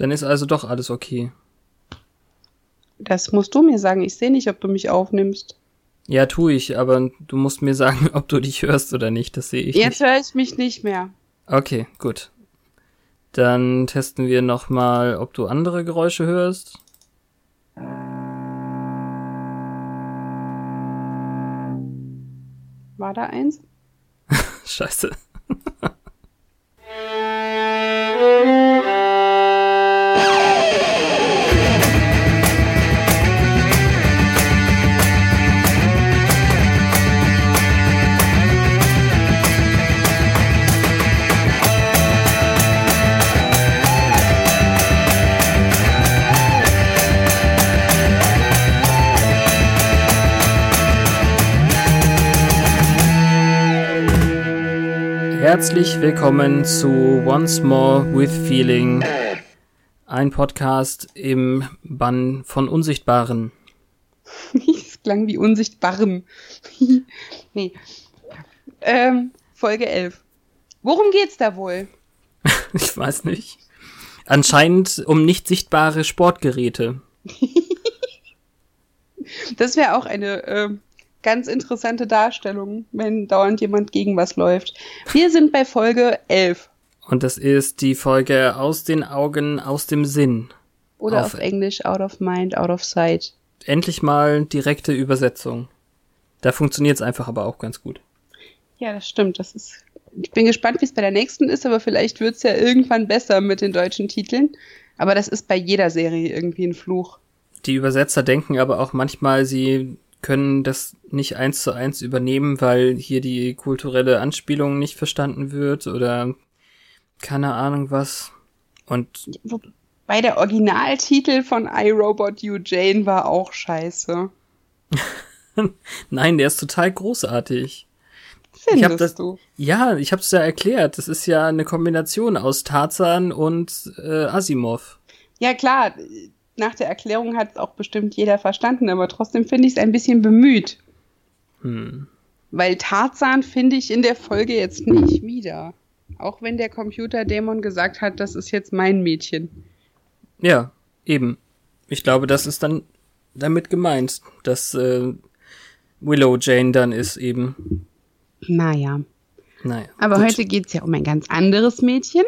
Dann ist also doch alles okay. Das musst du mir sagen. Ich sehe nicht, ob du mich aufnimmst. Ja, tu ich, aber du musst mir sagen, ob du dich hörst oder nicht. Das sehe ich Jetzt nicht. höre ich mich nicht mehr. Okay, gut. Dann testen wir nochmal, ob du andere Geräusche hörst. War da eins? Scheiße. Herzlich willkommen zu Once More with Feeling, ein Podcast im Bann von Unsichtbaren. Es klang wie Unsichtbarem. nee. Ähm, Folge 11. Worum geht's da wohl? Ich weiß nicht. Anscheinend um nicht sichtbare Sportgeräte. Das wäre auch eine äh, ganz interessante Darstellung, wenn dauernd jemand gegen was läuft. Wir sind bei Folge 11. Und das ist die Folge aus den Augen, aus dem Sinn. Oder Auf- auf, Englisch out of mind, out of sight. Endlich mal direkte Übersetzung. Da funktioniert's einfach aber auch ganz gut. Ja, das stimmt. Das ist. Ich bin gespannt, wie es bei der nächsten ist, aber vielleicht wird's ja irgendwann besser mit den deutschen Titeln. Aber das ist bei jeder Serie irgendwie ein Fluch. Die Übersetzer denken aber auch manchmal, sie können das nicht eins zu eins übernehmen, weil hier die kulturelle Anspielung nicht verstanden wird oder keine Ahnung was. Und Bei der Originaltitel von iRobot You Jane war auch scheiße. nein, der ist total großartig. Findest hab das- du? Ja, ich hab's ja erklärt. Das ist ja eine Kombination aus Tarzan und äh, Asimov. Ja, klar. Nach der Erklärung hat es auch bestimmt jeder verstanden, aber trotzdem finde ich es ein bisschen bemüht. Hm. Weil Tarzan finde ich in der Folge jetzt nicht wieder. Auch wenn der Computerdämon gesagt hat, das ist jetzt mein Mädchen. Ja, eben. Ich glaube, das ist dann damit gemeint, dass äh, Willow Jane dann ist eben. Naja. Naja. Aber gut. heute geht es ja um ein ganz anderes Mädchen.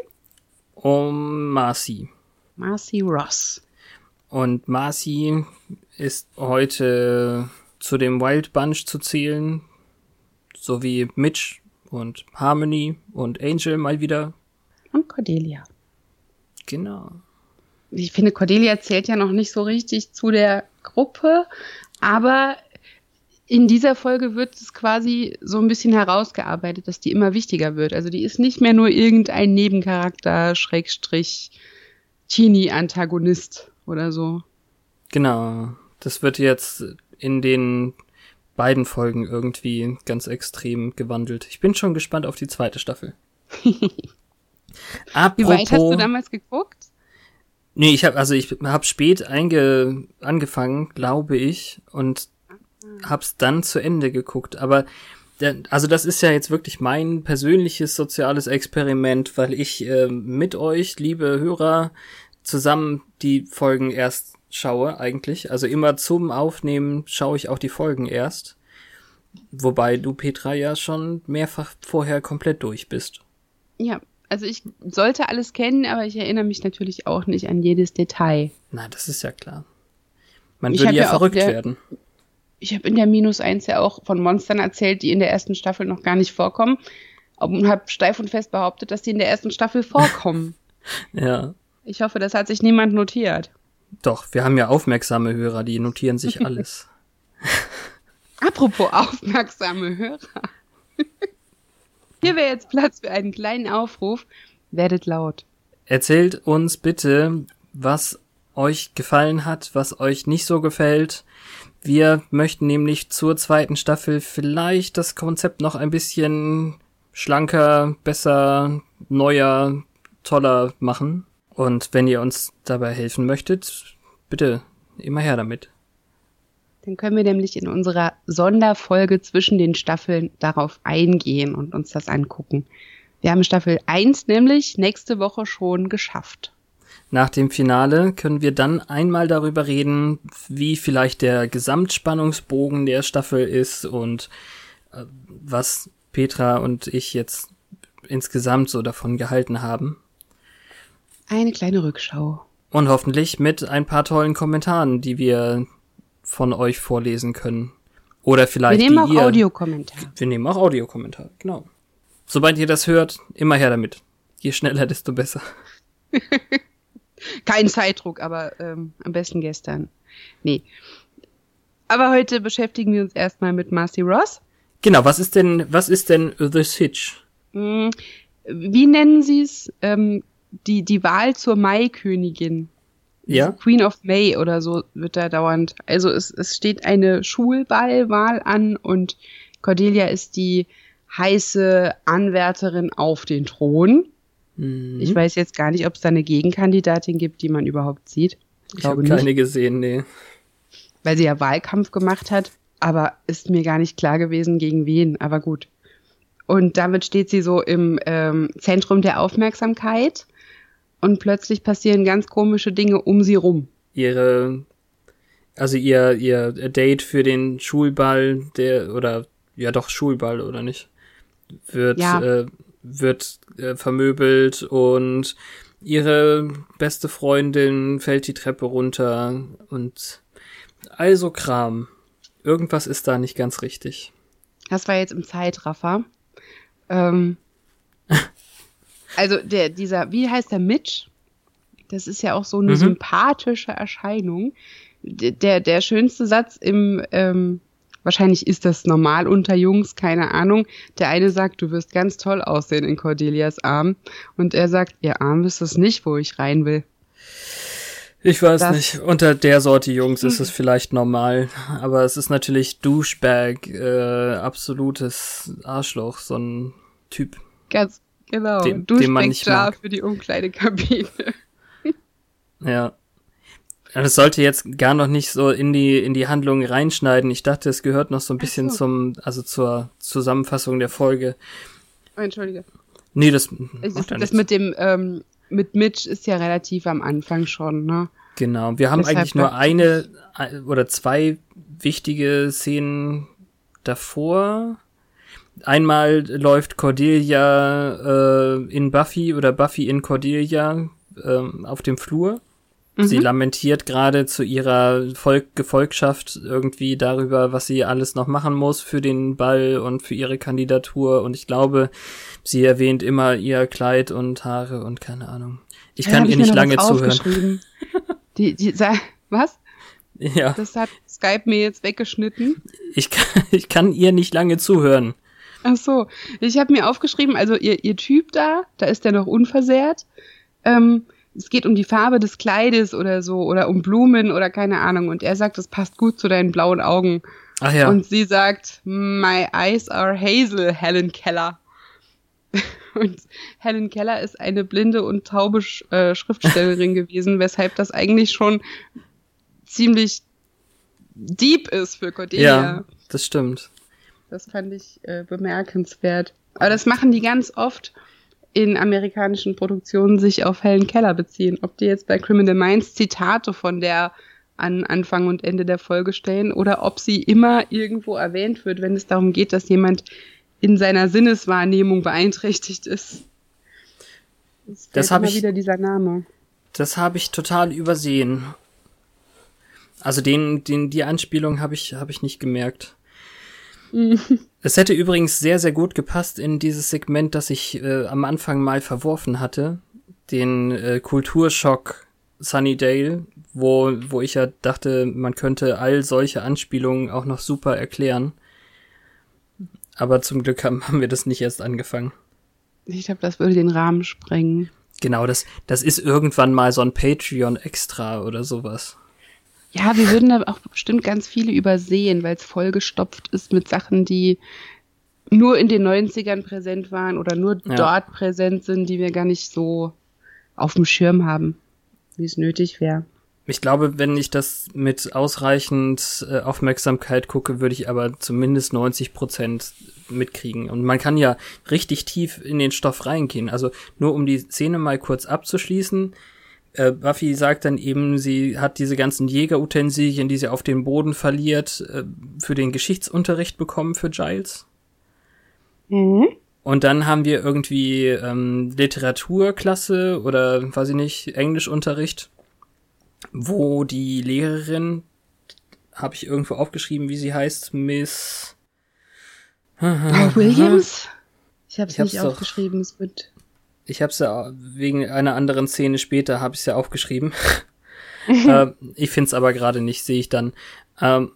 um Marcy. Marcy Ross. Und Marcy ist heute zu dem Wild Bunch zu zählen, sowie Mitch und Harmony und Angel mal wieder. Und Cordelia. Genau. Ich finde, Cordelia zählt ja noch nicht so richtig zu der Gruppe, aber in dieser Folge wird es quasi so ein bisschen herausgearbeitet, dass die immer wichtiger wird. Also die ist nicht mehr nur irgendein Nebencharakter, Schrägstrich, Teenie-Antagonist oder so. Genau. Das wird jetzt in den beiden Folgen irgendwie ganz extrem gewandelt. Ich bin schon gespannt auf die zweite Staffel. Wie weit hast du damals geguckt? Nee, ich habe also ich habe spät einge angefangen, glaube ich, und hab's dann zu Ende geguckt. Aber also das ist ja jetzt wirklich mein persönliches soziales Experiment, weil ich äh, mit euch, liebe Hörer, zusammen die Folgen erst schaue eigentlich. Also immer zum Aufnehmen schaue ich auch die Folgen erst. Wobei du, Petra, ja schon mehrfach vorher komplett durch bist. Ja, also ich sollte alles kennen, aber ich erinnere mich natürlich auch nicht an jedes Detail. Na, das ist ja klar. Man Ich würde ja ja verrückt der- werden. Ich habe in der Minus 1 ja auch von Monstern erzählt, die in der ersten Staffel noch gar nicht vorkommen. Und habe steif und fest behauptet, dass die in der ersten Staffel vorkommen. Ja. Ich hoffe, das hat sich niemand notiert. Doch, wir haben ja aufmerksame Hörer, die notieren sich alles. Apropos aufmerksame Hörer. Hier wäre jetzt Platz für einen kleinen Aufruf. Werdet laut. Erzählt uns bitte, was euch gefallen hat, was euch nicht so gefällt. Wir möchten nämlich zur zweiten Staffel vielleicht das Konzept noch ein bisschen schlanker, besser, neuer, toller machen. Und wenn ihr uns dabei helfen möchtet, bitte immer her damit. Dann können wir nämlich in unserer Sonderfolge zwischen den Staffeln darauf eingehen und uns das angucken. Wir haben Staffel 1 nämlich nächste Woche schon geschafft. nach dem Finale können wir dann einmal darüber reden, wie vielleicht der Gesamtspannungsbogen der Staffel ist und äh, was Petra und ich jetzt insgesamt so davon gehalten haben. Eine kleine Rückschau. Und hoffentlich mit ein paar tollen Kommentaren, die wir von euch vorlesen können. Oder vielleicht. Wir nehmen auch ihr, Audiokommentare. Wir nehmen auch Audiokommentare, genau. Sobald ihr das hört, immer her damit. Je schneller, desto besser. Kein Zeitdruck, aber ähm, am besten gestern. Nee. Aber heute beschäftigen wir uns erstmal mit Marcy Ross. Genau, was ist denn, was ist denn The Sitch? Hm, wie nennen Sie es? Ähm, die, die Wahl zur Maikönigin. Ja. Queen of May oder so wird da dauernd. Also es, es steht eine Schulballwahl an und Cordelia ist die heiße Anwärterin auf den Thron. Mhm. Ich weiß jetzt gar nicht, ob es da eine Gegenkandidatin gibt, die man überhaupt sieht. Ich habe keine gesehen, nee. Weil sie ja Wahlkampf gemacht hat, aber ist mir gar nicht klar gewesen, gegen wen, aber gut. Und damit steht sie so im ähm, Zentrum der Aufmerksamkeit und plötzlich passieren ganz komische Dinge um sie rum. Ihre, also ihr, ihr Date für den Schulball, der, oder, ja doch, Schulball, oder nicht? Wird, Ja. äh, wird äh, vermöbelt und ihre beste Freundin fällt die Treppe runter und also Kram. Irgendwas ist da nicht ganz richtig. Das war jetzt im Zeitraffer. Ähm, also der, dieser, wie heißt der Mitch? Das ist ja auch so eine Mhm. sympathische Erscheinung. Der, der schönste Satz im, ähm, wahrscheinlich ist das normal unter Jungs, keine Ahnung. Der eine sagt, du wirst ganz toll aussehen in Cordelias Arm. Und er sagt, ihr Arm ist es nicht, wo ich rein will. Ich weiß Das- nicht. Unter der Sorte Jungs ist es vielleicht normal, aber es ist natürlich Douchebag, äh, absolutes Arschloch, so ein Typ. Ganz genau. Den- du den man sprichst nicht da mag. für die Umkleidekabine. Ja. Das sollte jetzt gar noch nicht so in die in die Handlung reinschneiden. Ich dachte, es gehört noch so ein bisschen so. zum, also zur Zusammenfassung der Folge. Entschuldige. Nee, das ja das nichts. mit dem ähm, mit Mitch ist ja relativ am Anfang schon, ne? Genau. Wir haben Deshalb eigentlich nur eine ein- oder zwei wichtige Szenen davor. Einmal läuft Cordelia äh, in Buffy oder Buffy in Cordelia ähm, auf dem Flur. Sie Mhm. lamentiert gerade zu ihrer Volk Gefolgschaft irgendwie darüber, was sie alles noch machen muss für den Ball und für ihre Kandidatur. Und ich glaube, sie erwähnt immer ihr Kleid und Haare und keine Ahnung. Ich Ja, kann ihr nicht lange zuhören. Die, die, was? Ja, Das hat Skype mir jetzt weggeschnitten. ich kann, ich kann ihr nicht lange zuhören. Ach so, ich habe mir aufgeschrieben, also ihr, ihr Typ da, da ist der noch unversehrt. Ähm, es geht um die Farbe des Kleides oder so oder um Blumen oder keine Ahnung. Und er sagt, das passt gut zu deinen blauen Augen. Ach ja, Und sie sagt, my eyes are hazel, Helen Keller. Und Helen Keller ist eine blinde und taube Sch äh, Schriftstellerin gewesen, weshalb das eigentlich schon ziemlich deep ist für Cordelia. ja, das stimmt. Das fand ich äh, bemerkenswert. Aber das machen die ganz oft in amerikanischen Produktionen sich auf Helen Keller beziehen. Ob die jetzt bei Criminal Minds Zitate von der an Anfang und Ende der Folge stellen oder ob sie immer irgendwo erwähnt wird, wenn es darum geht, dass jemand in seiner Sinneswahrnehmung beeinträchtigt ist. Das fällt hab immer ich- wieder dieser Name. Das habe ich total übersehen. Also den, den, die Anspielung habe ich, habe ich nicht gemerkt. Es hätte übrigens sehr, sehr gut gepasst in dieses Segment, das ich äh, am Anfang mal verworfen hatte. Den äh, Kulturschock Sunnydale, wo, wo ich ja dachte, man könnte all solche Anspielungen auch noch super erklären. Aber zum Glück haben, haben wir das nicht erst angefangen. Ich glaube, das würde den Rahmen sprengen. Genau, das, das ist irgendwann mal so ein Patreon-Extra oder sowas. Ja, wir würden da auch bestimmt ganz viele übersehen, weil es vollgestopft ist mit Sachen, die nur in den 90ern präsent waren oder nur Ja. dort präsent sind, die wir gar nicht so auf dem Schirm haben, wie es nötig wäre. Ich glaube, wenn ich das mit ausreichend äh, Aufmerksamkeit gucke, würde ich aber zumindest 90 Prozent mitkriegen. Und man kann ja richtig tief in den Stoff reingehen. Also nur um die Szene mal kurz abzuschließen. Äh, Buffy sagt dann eben, sie hat diese ganzen Jägerutensilien, die sie auf den Boden verliert, äh, für den Geschichtsunterricht bekommen für Giles. Mhm. Und dann haben wir irgendwie ähm, Literaturklasse oder weiß ich nicht, Englischunterricht, wo die Lehrerin, habe ich irgendwo aufgeschrieben, wie sie heißt, Miss oh, Williams? Ich habe es nicht aufgeschrieben, es wird. Ich habe es ja wegen einer anderen Szene später habe ich es ja aufgeschrieben. äh, ich finde es aber gerade nicht, sehe ich dann. Ähm,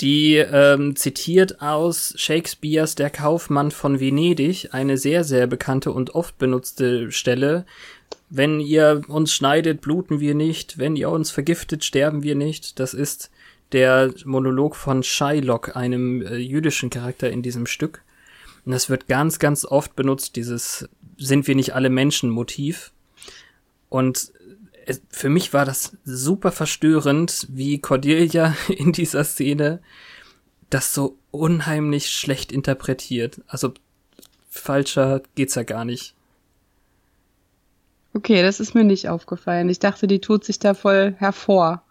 die ähm, zitiert aus Shakespeares Der Kaufmann von Venedig, eine sehr, sehr bekannte und oft benutzte Stelle. Wenn ihr uns schneidet, bluten wir nicht, wenn ihr uns vergiftet, sterben wir nicht. Das ist der Monolog von Shylock, einem äh, jüdischen Charakter in diesem Stück. Und das wird ganz, ganz oft benutzt, dieses sind wir nicht alle Menschen Motiv. Und es, für mich war das super verstörend, wie Cordelia in dieser Szene das so unheimlich schlecht interpretiert. Also falscher geht's ja gar nicht. Okay, das ist mir nicht aufgefallen. Ich dachte, die tut sich da voll hervor.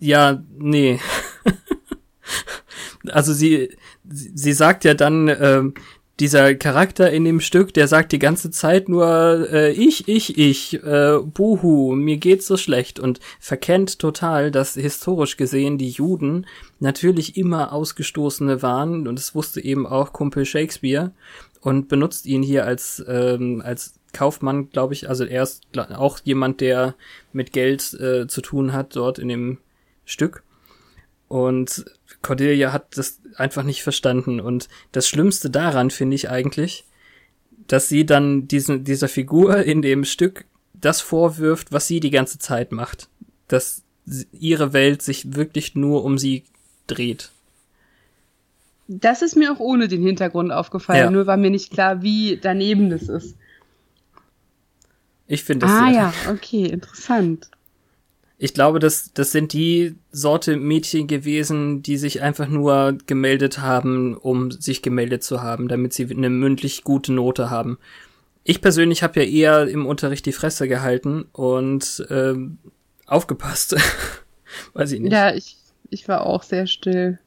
Ja, nee. also sie, sie sagt ja dann, ähm, dieser Charakter in dem Stück, der sagt die ganze Zeit nur äh, ich, ich, ich, äh, buhu, mir geht's so schlecht und verkennt total, dass historisch gesehen die Juden natürlich immer Ausgestoßene waren und es wusste eben auch Kumpel Shakespeare und benutzt ihn hier als ähm, als Kaufmann, glaube ich. Also er ist auch jemand, der mit Geld äh, zu tun hat dort in dem Stück. Und Cordelia hat das einfach nicht verstanden. Und das Schlimmste daran finde ich eigentlich, dass sie dann diesen, dieser Figur in dem Stück das vorwirft, was sie die ganze Zeit macht. Dass ihre Welt sich wirklich nur um sie dreht. Das ist mir auch ohne den Hintergrund aufgefallen, ja. nur war mir nicht klar, wie daneben das ist. Ich finde das. Ah ja, okay, interessant ich glaube, das, das sind die Sorte Mädchen gewesen, die sich einfach nur gemeldet haben, um sich gemeldet zu haben, damit sie eine mündlich gute Note haben. Ich persönlich habe ja eher im Unterricht die Fresse gehalten und ähm, aufgepasst. Weiß ich nicht. Ja, ich, ich war auch sehr still.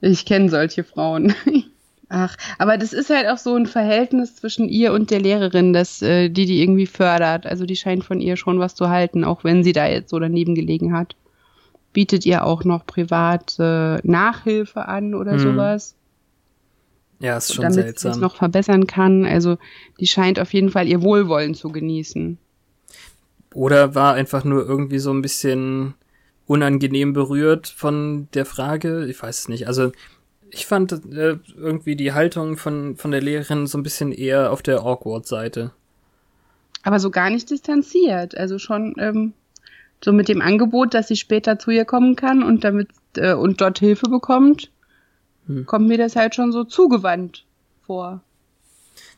Ich kenne solche Frauen. Ach, aber das ist halt auch so ein Verhältnis zwischen ihr und der Lehrerin, dass äh, die die irgendwie fördert. Also die scheint von ihr schon was zu halten, auch wenn sie da jetzt so daneben gelegen hat. Bietet ihr auch noch privat äh, Nachhilfe an oder hm. sowas. Ja, ist schon damit seltsam. Damit sie es noch verbessern kann. Also die scheint auf jeden Fall ihr Wohlwollen zu genießen. Oder war einfach nur irgendwie so ein bisschen unangenehm berührt von der Frage. Ich weiß es nicht. Also ich fand äh, irgendwie die Haltung von, von der Lehrerin so ein bisschen eher auf der Awkward-Seite. Aber so gar nicht distanziert. Also schon ähm, so mit dem Angebot, dass sie später zu ihr kommen kann und damit äh, und dort Hilfe bekommt, hm. kommt mir das halt schon so zugewandt vor.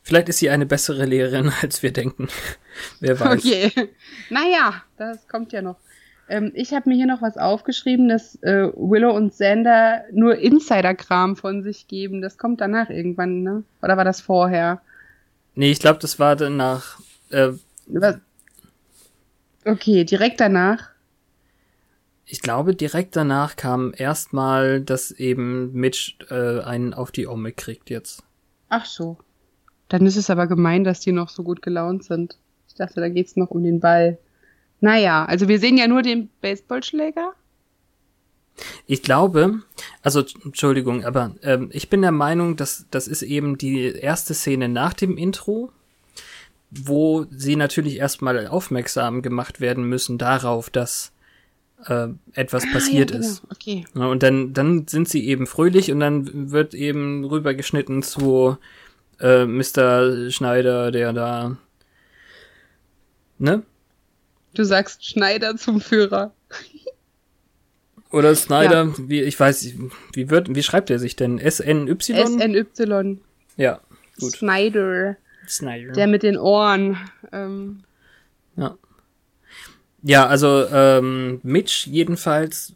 Vielleicht ist sie eine bessere Lehrerin, als wir denken. Wer weiß. Okay. Naja, das kommt ja noch. Ähm, ich habe mir hier noch was aufgeschrieben, dass äh, Willow und Xander nur Insider-Kram von sich geben. Das kommt danach irgendwann, ne? Oder war das vorher? Nee, ich glaube, das war danach. Äh, was? Okay, direkt danach. Ich glaube, direkt danach kam erstmal, dass eben Mitch äh, einen auf die Omme kriegt jetzt. Ach so. Dann ist es aber gemein, dass die noch so gut gelaunt sind. Ich dachte, da geht's noch um den Ball. Naja, also wir sehen ja nur den Baseballschläger. Ich glaube, also Entschuldigung, aber ähm, ich bin der Meinung, dass das ist eben die erste Szene nach dem Intro, wo sie natürlich erstmal aufmerksam gemacht werden müssen darauf, dass äh, etwas ah, passiert ja, genau. ist. Okay. und dann, dann sind sie eben fröhlich und dann wird eben rübergeschnitten zu äh, Mr. Schneider, der da ne? Du sagst Schneider zum Führer. Oder Snyder, ja. wie, ich weiß, wie wird, wie schreibt er sich denn? SNY? SNY. Ja, gut. Snyder. Snyder. Der mit den Ohren. Ähm. Ja. Ja, also ähm, Mitch jedenfalls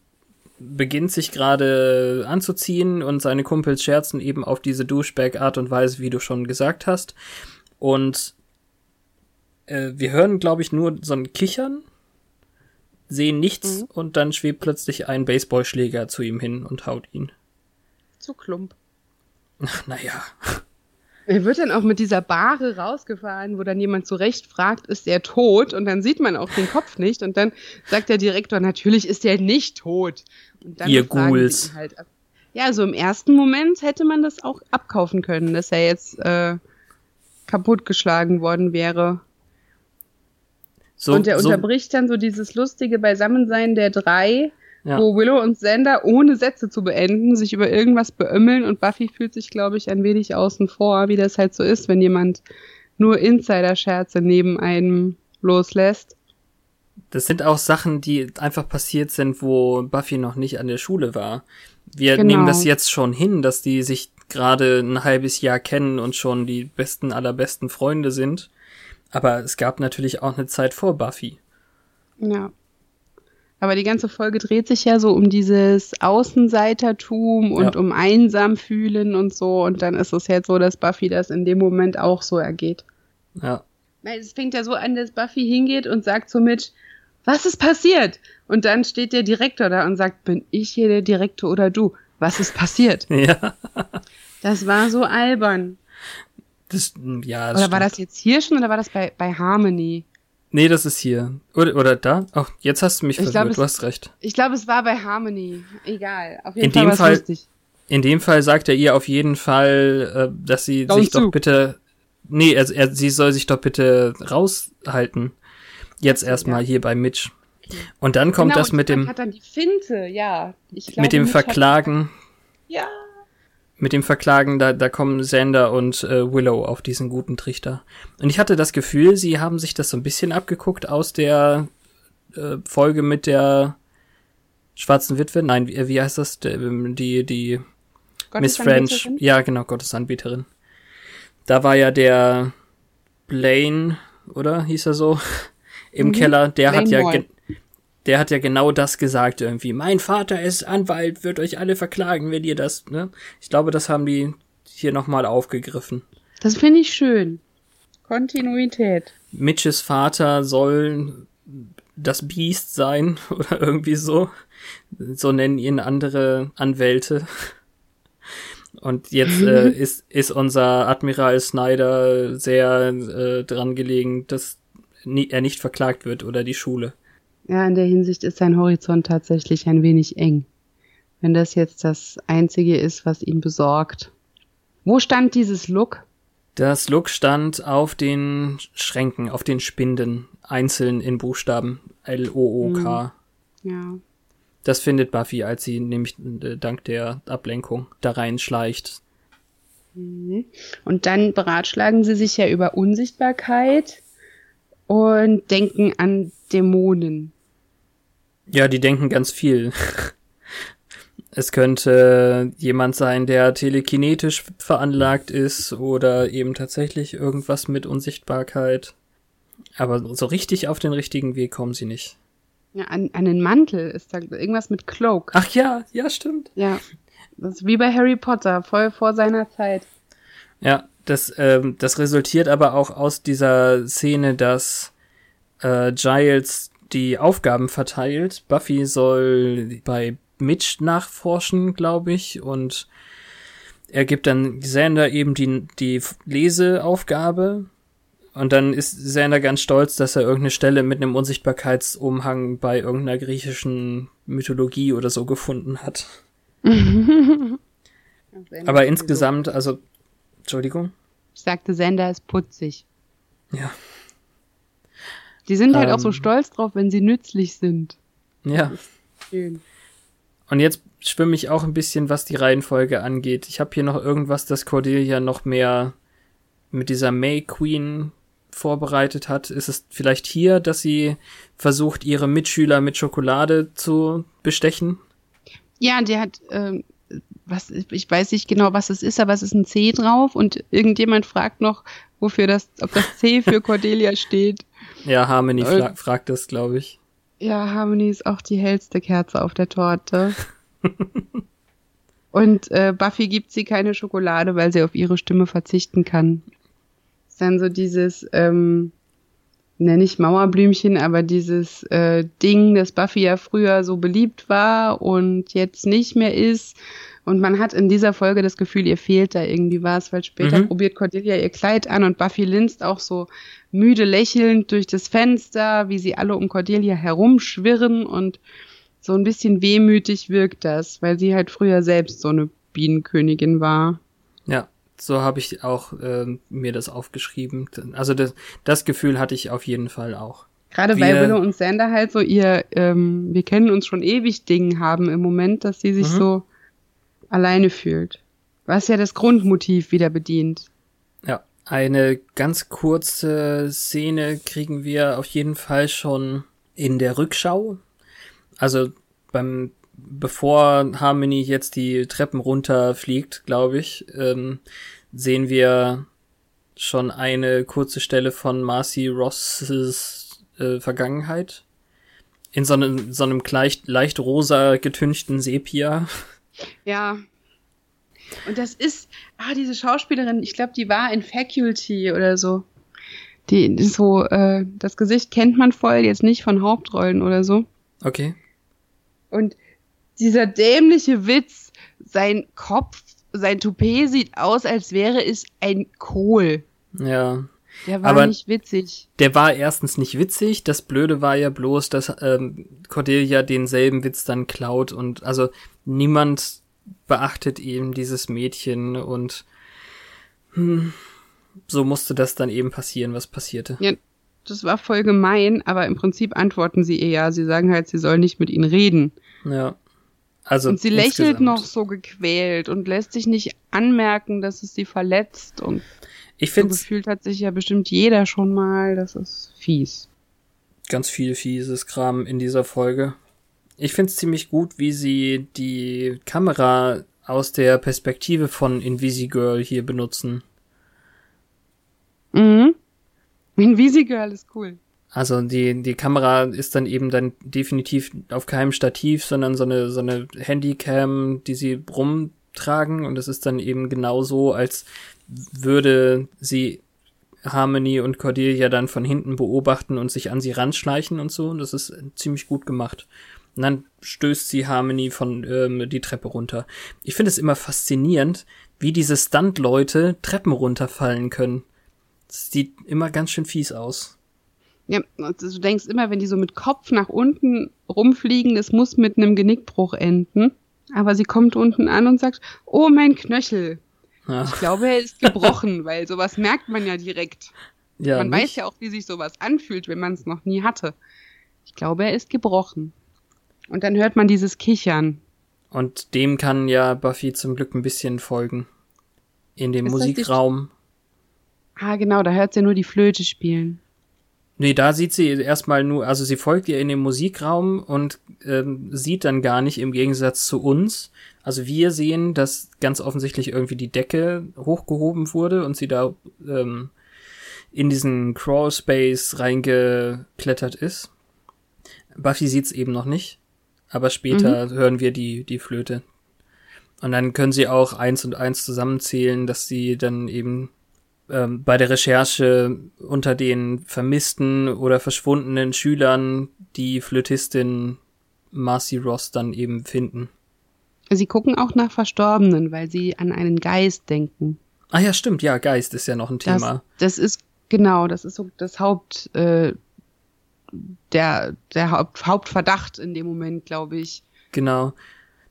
beginnt sich gerade anzuziehen und seine Kumpels scherzen eben auf diese Douchebag-Art und Weise, wie du schon gesagt hast. Und äh, wir hören, glaube ich, nur so ein Kichern, sehen nichts Mhm. und dann schwebt plötzlich ein Baseballschläger zu ihm hin und haut ihn. Zu klump. Ach, naja. Er wird dann auch mit dieser Bahre rausgefahren, wo dann jemand zurecht fragt, ist er tot? Und dann sieht man auch den Kopf nicht. Und dann sagt der Direktor, natürlich ist er nicht tot. Und dann Ihr Ghouls. ihn Halt ab. Ja, so im ersten Moment hätte man das auch abkaufen können, dass er jetzt äh, kaputtgeschlagen worden wäre. So, und er so, unterbricht dann so dieses lustige Beisammensein der drei, Ja. wo Willow und Xander ohne Sätze zu beenden sich über irgendwas beömmeln und Buffy fühlt sich, glaube ich, ein wenig außen vor, wie das halt so ist, wenn jemand nur Insider-Scherze neben einem loslässt. Das sind auch Sachen, die einfach passiert sind, wo Buffy noch nicht an der Schule war. Wir Genau. nehmen das jetzt schon hin, dass die sich gerade ein halbes Jahr kennen und schon die besten allerbesten Freunde sind. Aber es gab natürlich auch eine Zeit vor Buffy. Ja. Aber die ganze Folge dreht sich ja so um dieses Außenseitertum und Ja. um einsam fühlen und so. Und dann ist es jetzt so, dass Buffy das in dem Moment auch so ergeht. Ja. Weil es fängt ja so an, dass Buffy hingeht und sagt so mit, was ist passiert? Und dann steht der Direktor da und sagt, bin ich hier der Direktor oder du? Was ist passiert? Ja. Das war so albern. Das, ja, das Oder war stimmt. das jetzt hier schon oder war das bei, bei Harmony? Nee, das ist hier. Oder, oder da? Ach, jetzt hast du mich Ich verwirrt. glaub, es- du hast recht. Ich glaube, es war bei Harmony. Egal. Auf jeden In Fall dem Fall- lustig. In dem Fall sagt er ihr auf jeden Fall, äh, dass sie Daumen sich doch zu. bitte. Nee, er, er, sie soll sich doch bitte raushalten. Jetzt erstmal hier bei Mitch. Und dann kommt genau, das mit dem, hat dann die Finte, ja. Ich glaube, mit dem Mitch hat- Verklagen. Ja. Mit dem Verklagen, da, da kommen Xander und äh, Willow auf diesen guten Trichter. Und ich hatte das Gefühl, sie haben sich das so ein bisschen abgeguckt aus der äh, Folge mit der schwarzen Witwe. Nein, wie, wie heißt das? Ähm, Die, die Miss French. Ja, genau, Gottesanbeterin. Da war ja der Blaine, oder hieß er so? Im Mhm. Keller, der hat Blaine ja Moore. Der hat ja genau das gesagt irgendwie. Mein Vater ist Anwalt, wird euch alle verklagen, wenn ihr das, ne? Ich glaube, das haben die hier nochmal aufgegriffen. Das finde ich schön. Kontinuität. Mitches Vater soll das Biest sein oder irgendwie so. So nennen ihn andere Anwälte. Und jetzt äh, ist, ist unser Admiral Snyder sehr äh, dran gelegen, dass nie, er nicht verklagt wird oder die Schule. Ja, in der Hinsicht ist sein Horizont tatsächlich ein wenig eng. Wenn das jetzt das Einzige ist, was ihn besorgt. Wo stand dieses Look? Das Look stand auf den Schränken, auf den Spinden, einzeln in Buchstaben L-O-O-K. Ja. Das findet Buffy, als sie nämlich äh, dank der Ablenkung da reinschleicht. Und dann beratschlagen sie sich ja über Unsichtbarkeit und denken an Dämonen. Ja, die denken ganz viel. Es könnte jemand sein, der telekinetisch veranlagt ist oder eben tatsächlich irgendwas mit Unsichtbarkeit. Aber so richtig auf den richtigen Weg kommen sie nicht. Ja, an, an den Mantel ist da irgendwas mit Cloak. Ach ja, ja, stimmt. Ja. Das ist wie bei Harry Potter, voll vor seiner Zeit. Ja, das, ähm, das resultiert aber auch aus dieser Szene, dass äh, Giles die Aufgaben verteilt. Buffy soll bei Mitch nachforschen, glaube ich, und er gibt dann Xander eben die, die Leseaufgabe. Und dann ist Xander ganz stolz, dass er irgendeine Stelle mit einem Unsichtbarkeitsumhang bei irgendeiner griechischen Mythologie oder so gefunden hat. Aber insgesamt, also, Entschuldigung. Ich sagte, Sender ist putzig. Ja. Die sind halt auch so Ähm. stolz drauf, wenn sie nützlich sind. Ja. Schön. Und jetzt schwimme ich auch ein bisschen, was die Reihenfolge angeht. Ich habe hier noch irgendwas, das Cordelia noch mehr mit dieser May Queen vorbereitet hat. Ist es vielleicht hier, dass sie versucht, ihre Mitschüler mit Schokolade zu bestechen? Ja, der hat, ähm, was, ich weiß nicht genau, was es ist, aber es ist ein C drauf und irgendjemand fragt noch, wofür das, ob das C für Cordelia steht. Ja, Harmony Äh. fra fragt das, glaube ich. Ja, Harmony ist auch die hellste Kerze auf der Torte. Und äh, Buffy gibt sie keine Schokolade, weil sie auf ihre Stimme verzichten kann. Ist dann so dieses, ähm, ne, nicht Mauerblümchen, aber dieses äh, Ding, das Buffy ja früher so beliebt war und jetzt nicht mehr ist. Und man hat in dieser Folge das Gefühl, ihr fehlt da irgendwie was, weil später mhm. probiert Cordelia ihr Kleid an und Buffy linst auch so müde lächelnd durch das Fenster, wie sie alle um Cordelia herumschwirren und so ein bisschen wehmütig wirkt das, weil sie halt früher selbst so eine Bienenkönigin war. Ja, so habe ich auch äh, mir das aufgeschrieben. Also das, das Gefühl hatte ich auf jeden Fall auch. Gerade wir, weil Willow und Sander halt so ihr, ähm, wir kennen uns schon ewig Ding haben im Moment, dass sie sich mhm. so alleine fühlt. Was ja das Grundmotiv wieder bedient. Ja, eine ganz kurze Szene kriegen wir auf jeden Fall schon in der Rückschau. Also beim bevor Harmony jetzt die Treppen runterfliegt, glaube ich, ähm, sehen wir schon eine kurze Stelle von Marcy Rosses äh, Vergangenheit. In so einem, so einem leicht, leicht rosa getünchten Sepia. Ja. Und das ist, ah, diese Schauspielerin, ich glaube, die war in Faculty oder so. Die, so, äh, das Gesicht kennt man voll, jetzt nicht von Hauptrollen oder so. Okay. Und dieser dämliche Witz, sein Kopf, sein Toupet sieht aus, als wäre es ein Kohl. Ja. Der war Aber nicht witzig. Der war erstens nicht witzig. Das Blöde war ja bloß, dass ähm, Cordelia denselben Witz dann klaut und also niemand beachtet eben dieses Mädchen und hm, so musste das dann eben passieren, was passierte. Ja, das war voll gemein, aber im Prinzip antworten sie ihr ja. Sie sagen halt, sie soll nicht mit ihnen reden. Ja. Also und sie lächelt noch so gequält und lässt sich nicht anmerken, dass es sie verletzt und ich finde so gefühlt hat sich ja bestimmt jeder schon mal, das ist fies. Ganz viel fieses Kram in dieser Folge. Ich finde es ziemlich gut, wie sie die Kamera aus der Perspektive von Invisigirl hier benutzen. Mhm. Invisigirl ist cool. Also die, die Kamera ist dann eben dann definitiv auf keinem Stativ, sondern so eine, so eine Handycam, die sie rumtragen und es ist dann eben genauso, als würde sie Harmony und Cordelia dann von hinten beobachten und sich an sie ranschleichen und so. Und das ist ziemlich gut gemacht. Und dann stößt sie Harmony von ähm, die Treppe runter. Ich finde es immer faszinierend, wie diese Stunt-Leute Treppen runterfallen können. Das sieht immer ganz schön fies aus. Ja, du denkst immer, wenn die so mit Kopf nach unten rumfliegen, das muss mit einem Genickbruch enden. Aber sie kommt unten an und sagt, oh, mein Knöchel. Ja. Ich glaube, er ist gebrochen, weil sowas merkt man ja direkt. Ja, man nicht? weiß ja auch, wie sich sowas anfühlt, wenn man es noch nie hatte. Ich glaube, er ist gebrochen. Und dann hört man dieses Kichern. Und dem kann ja Buffy zum Glück ein bisschen folgen. In dem ist Musikraum. Ah, genau, da hört sie nur die Flöte spielen. Nee, da sieht sie erstmal nur, also sie folgt ihr in den Musikraum und ähm, sieht dann gar nicht im Gegensatz zu uns. Also wir sehen, dass ganz offensichtlich irgendwie die Decke hochgehoben wurde und sie da ähm, in diesen Crawlspace reingeklettert ist. Buffy sieht's eben noch nicht, aber später mhm. hören wir die, die Flöte. Und dann können sie auch eins und eins zusammenzählen, dass sie dann eben ähm, bei der Recherche unter den vermissten oder verschwundenen Schülern die Flötistin Marcy Ross dann eben finden. Sie gucken auch nach Verstorbenen, weil sie an einen Geist denken. Ah ja, stimmt, ja, Geist ist ja noch ein Thema. Das, das ist genau, das ist so das Haupt, äh, der, der Haupt, Hauptverdacht in dem Moment, glaube ich. Genau.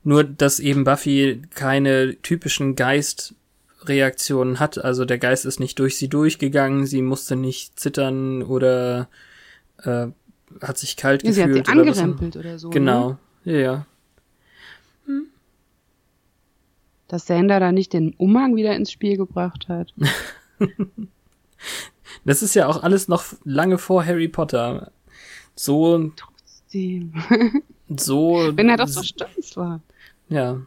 Nur, dass eben Buffy keine typischen Geist Reaktionen hat. Also der Geist ist nicht durch sie durchgegangen, sie musste nicht zittern oder äh, hat sich kalt ja, gefühlt. Sie hat sie angerempelt oder, oder so. Genau, ne? ja, ja. Hm. Dass Sander da nicht den Umhang wieder ins Spiel gebracht hat. das ist ja auch alles noch lange vor Harry Potter. So. Trotzdem. so. Wenn er doch so stolz war. Ja.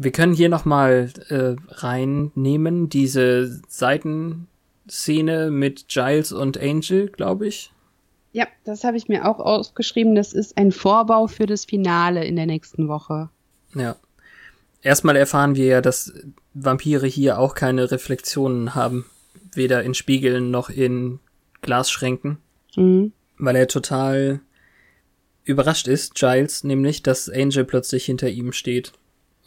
Wir können hier nochmal äh, reinnehmen, diese Seitenszene mit Giles und Angel, glaube ich. Ja, das habe ich mir auch aufgeschrieben. Das ist ein Vorbau für das Finale in der nächsten Woche. Ja. Erstmal erfahren wir ja, dass Vampire hier auch keine Reflexionen haben. Weder in Spiegeln noch in Glasschränken, mhm. weil er total überrascht ist, Giles, nämlich, dass Angel plötzlich hinter ihm steht.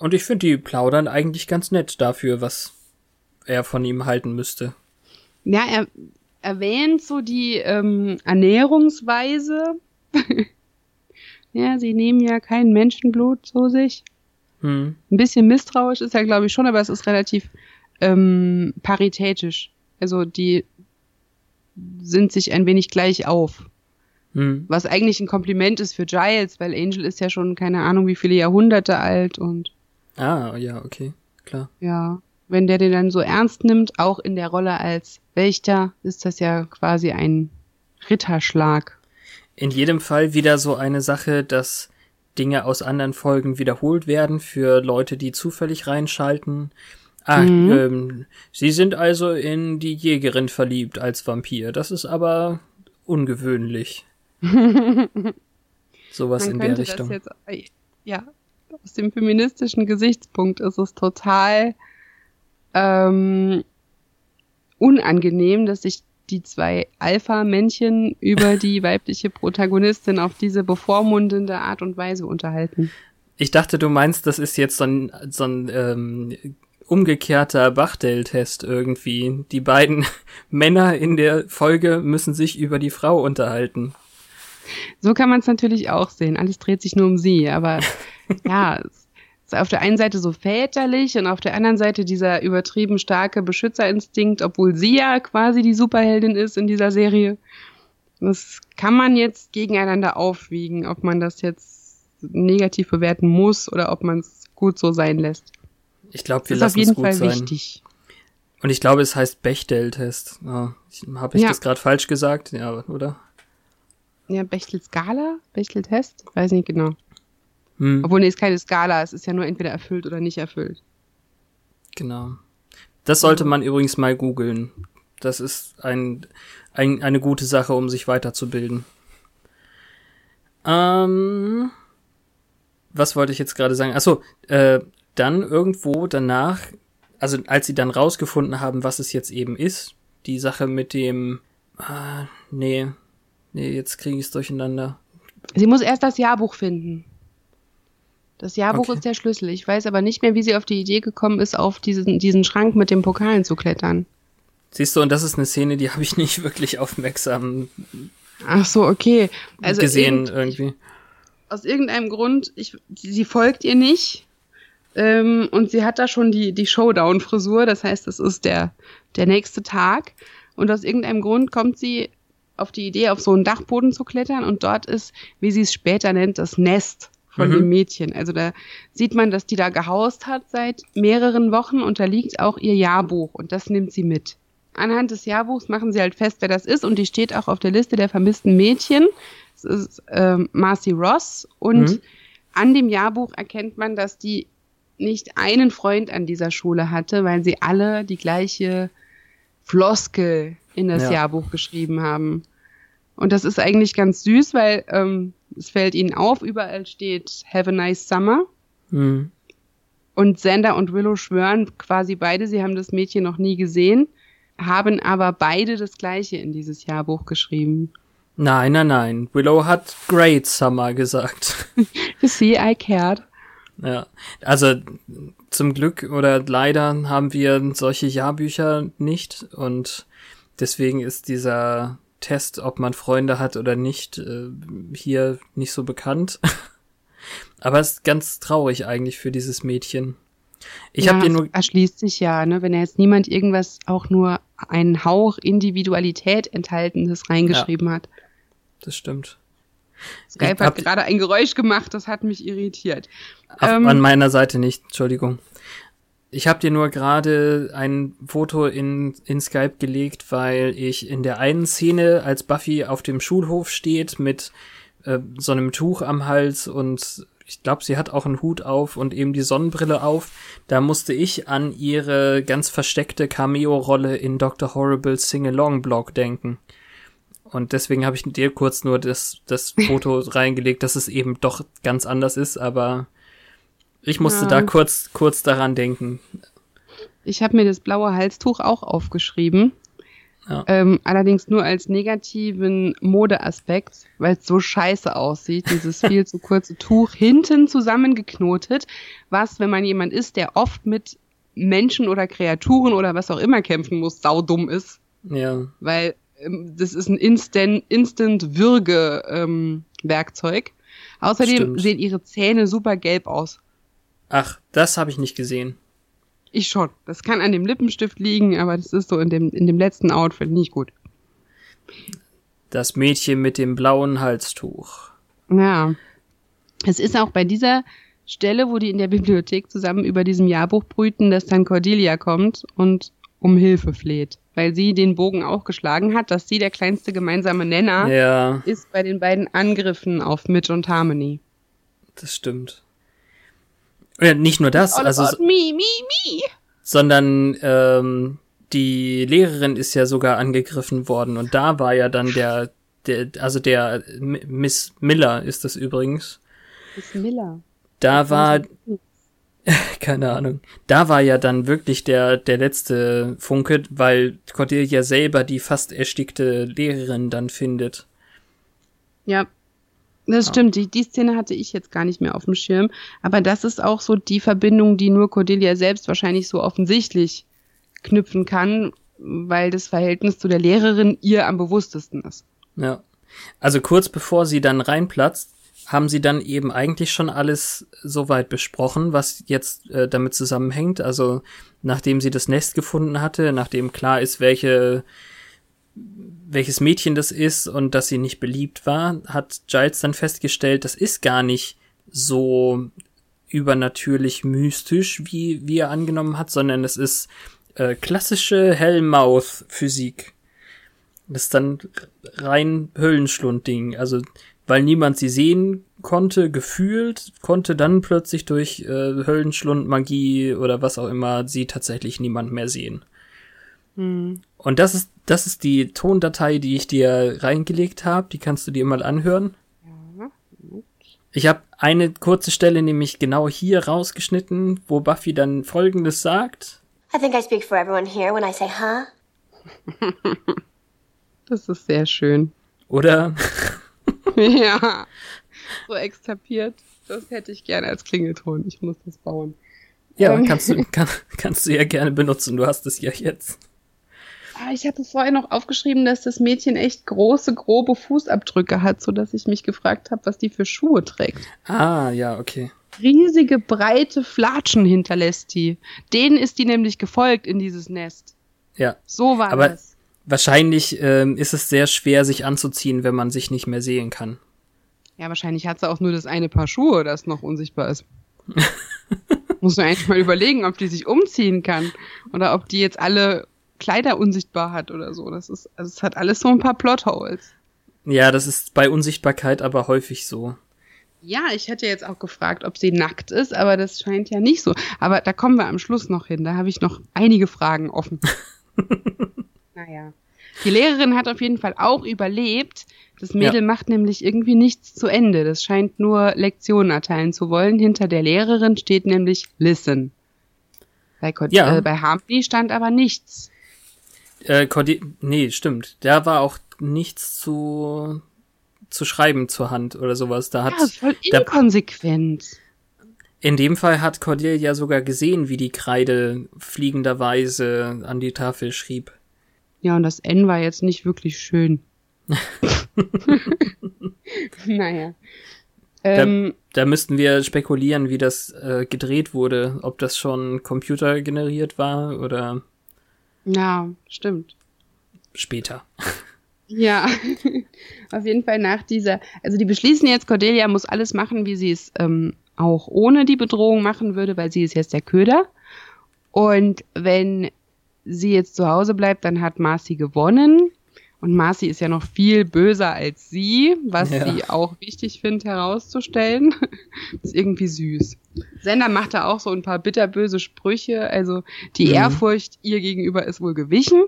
Und ich finde, die plaudern eigentlich ganz nett dafür, was er von ihm halten müsste. Ja, er erwähnt so die ähm, Ernährungsweise. ja, sie nehmen ja kein Menschenblut zu sich. Hm. Ein bisschen misstrauisch ist er, glaube ich, schon, aber es ist relativ ähm, paritätisch. Also die sind sich ein wenig gleich auf. Hm. Was eigentlich ein Kompliment ist für Giles, weil Angel ist ja schon keine Ahnung wie viele Jahrhunderte alt und. Ah, ja, okay, klar. Ja, wenn der den dann so ernst nimmt, auch in der Rolle als Wächter, ist das ja quasi ein Ritterschlag. In jedem Fall wieder so eine Sache, dass Dinge aus anderen Folgen wiederholt werden für Leute, die zufällig reinschalten. Ah, mhm. ähm, sie sind also in die Jägerin verliebt als Vampir. Das ist aber ungewöhnlich. Sowas Man in der Richtung. Jetzt, ja, aus dem feministischen Gesichtspunkt ist es total ähm, unangenehm, dass sich die zwei Alpha-Männchen über die weibliche Protagonistin auf diese bevormundende Art und Weise unterhalten. Ich dachte, du meinst, das ist jetzt so ein, so ein ähm, umgekehrter Bachdell-Test irgendwie. Die beiden Männer in der Folge müssen sich über die Frau unterhalten. So kann man es natürlich auch sehen. Alles dreht sich nur um sie, aber ja, ist auf der einen Seite so väterlich und auf der anderen Seite dieser übertrieben starke Beschützerinstinkt, obwohl sie ja quasi die Superheldin ist in dieser Serie. Das kann man jetzt gegeneinander aufwiegen, ob man das jetzt negativ bewerten muss oder ob man es gut so sein lässt. Ich glaube, wir lassen es gut Fall sein. Wichtig. Und ich glaube, es heißt Bechtel-Test. Oh, Habe ich ja. das gerade falsch gesagt? Ja, oder? Ja, Bechtel-Skala? Bechtel-Test? Weiß nicht genau. Hm. Obwohl, nee, ist keine Skala. Es ist ja nur entweder erfüllt oder nicht erfüllt. Genau. Das sollte man übrigens mal googeln. Das ist ein, ein, eine gute Sache, um sich weiterzubilden. Ähm, was wollte ich jetzt gerade sagen? Achso, äh, dann irgendwo danach, also als sie dann rausgefunden haben, was es jetzt eben ist, die Sache mit dem, ah, nee, nee, jetzt kriege ich es durcheinander. Sie muss erst das Jahrbuch finden. Das Jahrbuch okay. ist der Schlüssel. Ich weiß aber nicht mehr, wie sie auf die Idee gekommen ist, auf diesen, diesen Schrank mit den Pokalen zu klettern. Siehst du, und das ist eine Szene, die habe ich nicht wirklich aufmerksam Ach so, okay. Also gesehen irgend, irgendwie. Aus irgendeinem Grund, ich, sie folgt ihr nicht ähm, und sie hat da schon die, die Showdown-Frisur, das heißt, es ist der, der nächste Tag. Und aus irgendeinem Grund kommt sie auf die Idee, auf so einen Dachboden zu klettern und dort ist, wie sie es später nennt, das Nest von mhm. dem Mädchen. Also da sieht man, dass die da gehaust hat seit mehreren Wochen und da liegt auch ihr Jahrbuch und das nimmt sie mit. Anhand des Jahrbuchs machen sie halt fest, wer das ist und die steht auch auf der Liste der vermissten Mädchen. Es ist ähm, Marcy Ross und mhm. an dem Jahrbuch erkennt man, dass die nicht einen Freund an dieser Schule hatte, weil sie alle die gleiche Floskel in das ja. Jahrbuch geschrieben haben. Und das ist eigentlich ganz süß, weil ähm, es fällt ihnen auf, überall steht Have a nice summer. Mhm. Und Sander und Willow schwören quasi beide, sie haben das Mädchen noch nie gesehen, haben aber beide das gleiche in dieses Jahrbuch geschrieben. Nein, nein, nein. Willow hat Great Summer gesagt. you see, I cared. Ja, also zum Glück oder leider haben wir solche Jahrbücher nicht und deswegen ist dieser Test, ob man Freunde hat oder nicht, äh, hier nicht so bekannt. Aber es ist ganz traurig eigentlich für dieses Mädchen. Ich ja, habe dir nur erschließt sich ja, ne, wenn er jetzt niemand irgendwas auch nur einen Hauch Individualität enthaltenes reingeschrieben ja, hat. Das stimmt. Skype hat gerade ein Geräusch gemacht, das hat mich irritiert. Auf, ähm, an meiner Seite nicht, Entschuldigung. Ich habe dir nur gerade ein Foto in, in Skype gelegt, weil ich in der einen Szene, als Buffy auf dem Schulhof steht mit äh, so einem Tuch am Hals und ich glaube, sie hat auch einen Hut auf und eben die Sonnenbrille auf, da musste ich an ihre ganz versteckte Cameo-Rolle in Dr. Horrible's Sing-Along-Blog denken. Und deswegen habe ich dir kurz nur das, das Foto reingelegt, dass es eben doch ganz anders ist, aber ich musste ja. da kurz, kurz daran denken. Ich habe mir das blaue Halstuch auch aufgeschrieben. Ja. Ähm, allerdings nur als negativen Modeaspekt, weil es so scheiße aussieht, dieses viel zu kurze Tuch hinten zusammengeknotet, was, wenn man jemand ist, der oft mit Menschen oder Kreaturen oder was auch immer kämpfen muss, saudumm ist. Ja. Weil ähm, das ist ein Instant, Instant Würge ähm, Werkzeug. Außerdem Stimmt. sehen ihre Zähne super gelb aus. Ach, das habe ich nicht gesehen. Ich schon. Das kann an dem Lippenstift liegen, aber das ist so in dem, in dem letzten Outfit nicht gut. Das Mädchen mit dem blauen Halstuch. Ja. Es ist auch bei dieser Stelle, wo die in der Bibliothek zusammen über diesem Jahrbuch brüten, dass dann Cordelia kommt und um Hilfe fleht. Weil sie den Bogen auch geschlagen hat, dass sie der kleinste gemeinsame Nenner ja. ist bei den beiden Angriffen auf Mitch und Harmony. Das stimmt. Ja, nicht nur das, also. Me, me, me. Sondern ähm, die Lehrerin ist ja sogar angegriffen worden und da war ja dann der, der also der Miss Miller ist das übrigens. Miss Miller. Da war, keine Ahnung, da war ja dann wirklich der, der letzte Funke, weil Cordelia selber die fast erstickte Lehrerin dann findet. Ja, das stimmt, die, die Szene hatte ich jetzt gar nicht mehr auf dem Schirm. Aber das ist auch so die Verbindung, die nur Cordelia selbst wahrscheinlich so offensichtlich knüpfen kann, weil das Verhältnis zu der Lehrerin ihr am bewusstesten ist. Ja. Also kurz bevor sie dann reinplatzt, haben sie dann eben eigentlich schon alles soweit besprochen, was jetzt äh, damit zusammenhängt. Also nachdem sie das Nest gefunden hatte, nachdem klar ist, welche welches Mädchen das ist und dass sie nicht beliebt war, hat Giles dann festgestellt, das ist gar nicht so übernatürlich mystisch, wie, wie er angenommen hat, sondern es ist äh, klassische Hellmouth-Physik. Das ist dann rein Höllenschlund-Ding. Also, weil niemand sie sehen konnte, gefühlt, konnte dann plötzlich durch äh, Höllenschlund-Magie oder was auch immer sie tatsächlich niemand mehr sehen. Hm. Und das ist, das ist die Tondatei, die ich dir reingelegt habe. Die kannst du dir mal anhören. Ja. Ich habe eine kurze Stelle nämlich genau hier rausgeschnitten, wo Buffy dann Folgendes sagt. I think I speak for everyone here when I say, huh? Das ist sehr schön. Oder? ja. So extapiert. Das hätte ich gerne als Klingelton. Ich muss das bauen. Ja, ähm. kannst du, kann, kannst du ja gerne benutzen. Du hast es ja jetzt. Ah, ich hatte vorher noch aufgeschrieben, dass das Mädchen echt große, grobe Fußabdrücke hat, so dass ich mich gefragt habe, was die für Schuhe trägt. Ah, ja, okay. Riesige, breite Flatschen hinterlässt die. Denen ist die nämlich gefolgt in dieses Nest. Ja. So war Aber das. Wahrscheinlich ähm, ist es sehr schwer, sich anzuziehen, wenn man sich nicht mehr sehen kann. Ja, wahrscheinlich hat sie auch nur das eine Paar Schuhe, das noch unsichtbar ist. Muss man eigentlich mal überlegen, ob die sich umziehen kann. Oder ob die jetzt alle Kleider unsichtbar hat oder so. Das ist, also es hat alles so ein paar Plotholes. Ja, das ist bei Unsichtbarkeit aber häufig so. Ja, ich hätte jetzt auch gefragt, ob sie nackt ist, aber das scheint ja nicht so. Aber da kommen wir am Schluss noch hin. Da habe ich noch einige Fragen offen. naja. Die Lehrerin hat auf jeden Fall auch überlebt. Das Mädel ja. macht nämlich irgendwie nichts zu Ende. Das scheint nur Lektionen erteilen zu wollen. Hinter der Lehrerin steht nämlich Listen. Bei, ja. äh, bei Harmony stand aber nichts. Äh, Cordi nee, stimmt. Da war auch nichts zu, zu schreiben zur Hand oder sowas. Da hat, ja, voll inkonsequent. Da, in dem Fall hat Cordelia sogar gesehen, wie die Kreide fliegenderweise an die Tafel schrieb. Ja, und das N war jetzt nicht wirklich schön. naja. Da, ähm, da müssten wir spekulieren, wie das äh, gedreht wurde, ob das schon computergeneriert war oder ja, stimmt. Später. Ja, auf jeden Fall nach dieser, also die beschließen jetzt, Cordelia muss alles machen, wie sie es ähm, auch ohne die Bedrohung machen würde, weil sie ist jetzt der Köder. Und wenn sie jetzt zu Hause bleibt, dann hat Marcy gewonnen. Und Marcy ist ja noch viel böser als sie, was ja. sie auch wichtig findet herauszustellen. ist irgendwie süß. Sender macht da auch so ein paar bitterböse Sprüche. Also die mhm. Ehrfurcht ihr gegenüber ist wohl gewichen.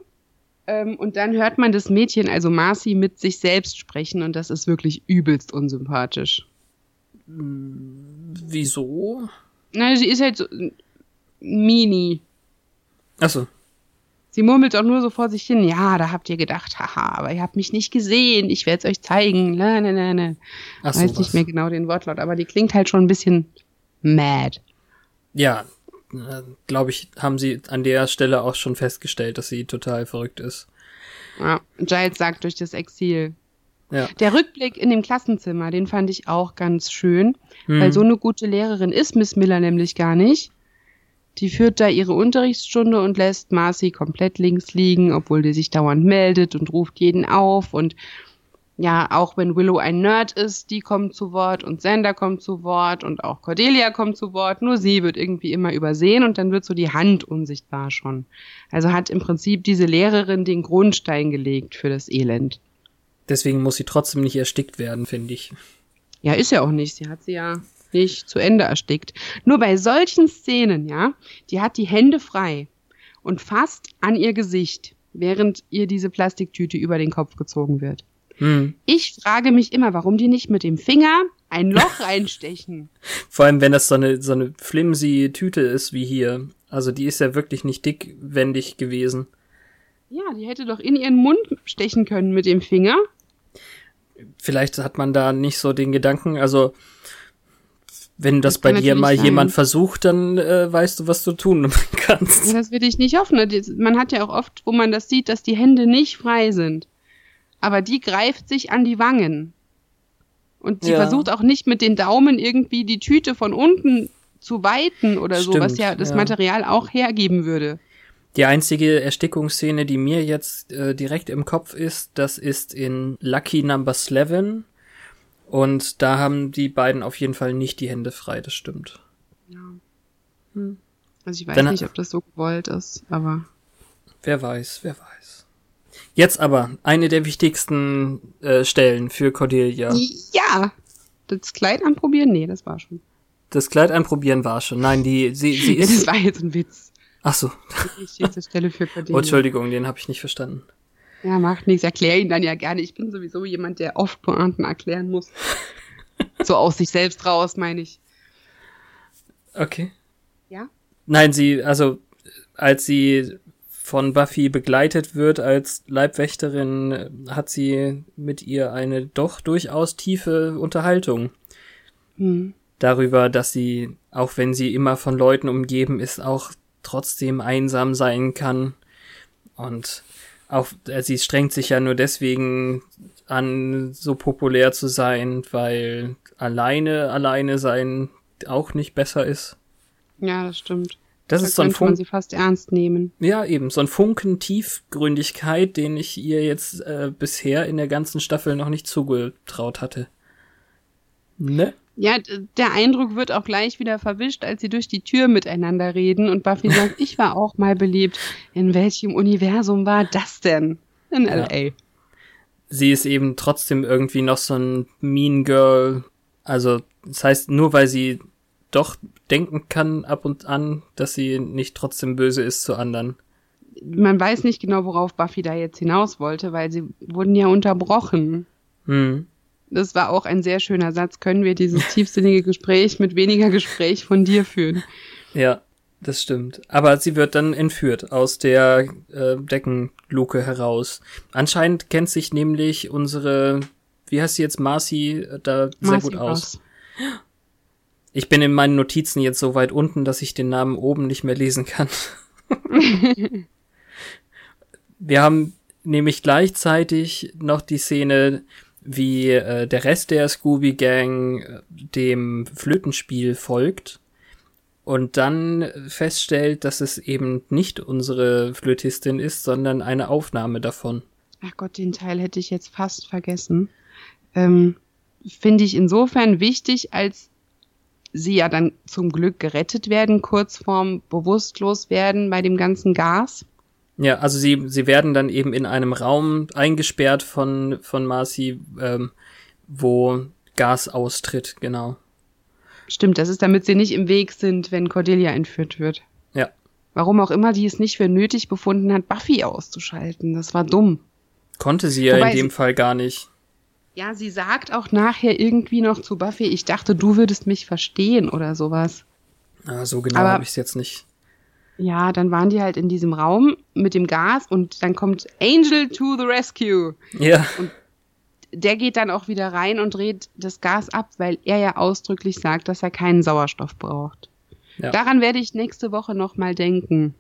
Ähm, und dann hört man das Mädchen, also Marcy, mit sich selbst sprechen und das ist wirklich übelst unsympathisch. Wieso? Na, sie ist halt so mini. Ach so. Sie murmelt doch nur so vor sich hin, ja, da habt ihr gedacht, haha, aber ihr habt mich nicht gesehen, ich werde es euch zeigen. La, la, la, la. Ach, Weiß sowas. nicht mehr genau den Wortlaut, aber die klingt halt schon ein bisschen mad. Ja, äh, glaube ich, haben sie an der Stelle auch schon festgestellt, dass sie total verrückt ist. Ja, Giles sagt durch das Exil. Ja. Der Rückblick in dem Klassenzimmer, den fand ich auch ganz schön, Hm. weil so eine gute Lehrerin ist Miss Miller nämlich gar nicht. Die führt da ihre Unterrichtsstunde und lässt Marcy komplett links liegen, obwohl die sich dauernd meldet und ruft jeden auf und ja, auch wenn Willow ein Nerd ist, die kommt zu Wort und Sander kommt zu Wort und auch Cordelia kommt zu Wort, nur sie wird irgendwie immer übersehen und dann wird so die Hand unsichtbar schon. Also hat im Prinzip diese Lehrerin den Grundstein gelegt für das Elend. Deswegen muss sie trotzdem nicht erstickt werden, finde ich. Ja, ist ja auch nicht. Sie hat sie ja nicht zu Ende erstickt. Nur bei solchen Szenen, ja, die hat die Hände frei und fast an ihr Gesicht, während ihr diese Plastiktüte über den Kopf gezogen wird. Hm. Ich frage mich immer, warum die nicht mit dem Finger ein Loch reinstechen. Vor allem, wenn das so eine, so eine flimsy Tüte ist wie hier. Also die ist ja wirklich nicht dickwendig gewesen. Ja, die hätte doch in ihren Mund stechen können mit dem Finger. Vielleicht hat man da nicht so den Gedanken, also wenn das, Das bei dir mal sein. jemand versucht, dann äh, weißt du, was du tun kannst. Das will ich nicht hoffen. Man hat ja auch oft, wo man das sieht, dass die Hände nicht frei sind. Aber die greift sich an die Wangen. Und sie Ja. versucht auch nicht mit den Daumen irgendwie die Tüte von unten zu weiten oder so, was Stimmt, ja das ja. Material auch hergeben würde. Die einzige Erstickungsszene, die mir jetzt äh, direkt im Kopf ist, das ist in Lucky Number 11. Und da haben die beiden auf jeden Fall nicht die Hände frei, das stimmt. Also ich weiß Dann- nicht, ob das so gewollt ist, aber Wer weiß, wer weiß. Jetzt aber eine der wichtigsten äh, Stellen für Cordelia. ja. Das Kleid anprobieren? Nee, das war schon. Das Kleid anprobieren war schon. Nein, die sie sie Ja, das ist. war jetzt ein Witz. Ach so. Die wichtigste Stelle für Oh, Cordelia. Entschuldigung, den habe ich nicht verstanden. Ja, macht nichts. Erkläre ihn dann ja gerne. Ich bin sowieso jemand, der oft Pointen erklären muss. so aus sich selbst raus, meine ich. Okay. Ja? Nein, sie, also als sie von Buffy begleitet wird als Leibwächterin, hat sie mit ihr eine doch durchaus tiefe Unterhaltung Hm. darüber, dass sie, auch wenn sie immer von Leuten umgeben ist, auch trotzdem einsam sein kann. Und auch äh, sie strengt sich ja nur deswegen an, so populär zu sein, weil alleine, alleine sein auch nicht besser ist. Ja, das stimmt. Das da ist so ein könnte man Funk, sie fast ernst nehmen. ja eben, so ein Funken Tiefgründigkeit, den ich ihr jetzt äh, bisher in der ganzen Staffel noch nicht zugetraut hatte. Ne? Ja, der Eindruck wird auch gleich wieder verwischt, als sie durch die Tür miteinander reden und Buffy sagt, ich war auch mal beliebt. In welchem Universum war das denn? In Ja. L.A. sie ist eben trotzdem irgendwie noch so ein Mean Girl. Also, das heißt, nur weil sie doch denken kann ab und an, dass sie nicht trotzdem böse ist zu anderen. Man weiß nicht genau, worauf Buffy da jetzt hinaus wollte, weil sie wurden ja unterbrochen. Hm. Das war auch ein sehr schöner Satz. Können wir dieses tiefsinnige Gespräch mit weniger Gespräch von dir führen? Ja, das stimmt. Aber sie wird dann entführt aus der äh, Deckenluke heraus. Anscheinend kennt sich nämlich unsere, wie heißt sie jetzt, Marcy, äh, da sehr Marcy gut aus. Ross. Ich bin in meinen Notizen jetzt so weit unten, dass ich den Namen oben nicht mehr lesen kann. Wir haben nämlich gleichzeitig noch die Szene, wie äh, der Rest der Scooby Gang äh, dem Flötenspiel folgt und dann feststellt, dass es eben nicht unsere Flötistin ist, sondern eine Aufnahme davon. Ach Gott, den Teil hätte ich jetzt fast vergessen. Ähm, Finde ich insofern wichtig, als sie ja dann zum Glück gerettet werden, kurz vorm Bewusstlos-werden bei dem ganzen Gas. Ja, also sie, sie werden dann eben in einem Raum eingesperrt von, von Marcy, ähm, wo Gas austritt, genau. Stimmt, das ist, damit sie nicht im Weg sind, wenn Cordelia entführt wird. Ja. Warum auch immer die es nicht für nötig befunden hat, Buffy auszuschalten. Das war dumm. Konnte sie ja Wobei in dem Fall gar nicht. Ja, sie sagt auch nachher irgendwie noch zu Buffy, ich dachte, du würdest mich verstehen oder sowas. Ah, so genau habe ich es jetzt nicht. Ja, dann waren die halt in diesem Raum mit dem Gas und dann kommt Angel to the rescue. Ja. Und der geht dann auch wieder rein und dreht das Gas ab, weil er ja ausdrücklich sagt, dass er keinen Sauerstoff braucht. Ja. Daran werde ich nächste Woche nochmal denken.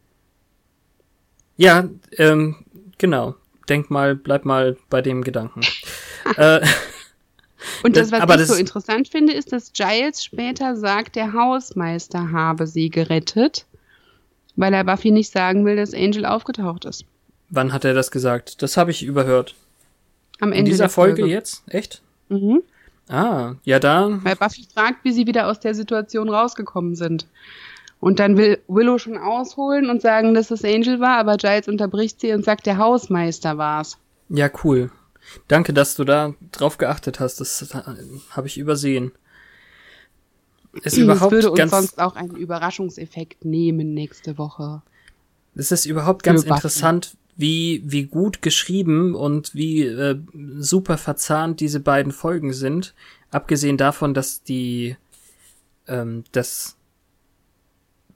Ja, ähm, genau. Denk mal, bleib mal bei dem Gedanken. äh, Und das, Das- was aber ich das- so interessant finde, ist, dass Giles später sagt, der Hausmeister habe sie gerettet, weil er Buffy nicht sagen will, dass Angel aufgetaucht ist. wann hat er das gesagt? Das habe ich überhört. Am In Ende dieser der Folge jetzt? Echt? Mhm. Ah, ja, da. Weil Buffy fragt, wie sie wieder aus der Situation rausgekommen sind. Und dann will Willow schon ausholen und sagen, dass es Angel war, aber Giles unterbricht sie und sagt, der Hausmeister war's. Ja, cool. Danke, dass du da drauf geachtet hast. Das habe ich übersehen. Ist Das überhaupt würde uns ganz, sonst auch einen Überraschungseffekt nehmen nächste Woche. es ist überhaupt ganz Buffy. interessant, wie, wie gut geschrieben und wie äh, super verzahnt diese beiden Folgen sind. Abgesehen davon, dass die, ähm, das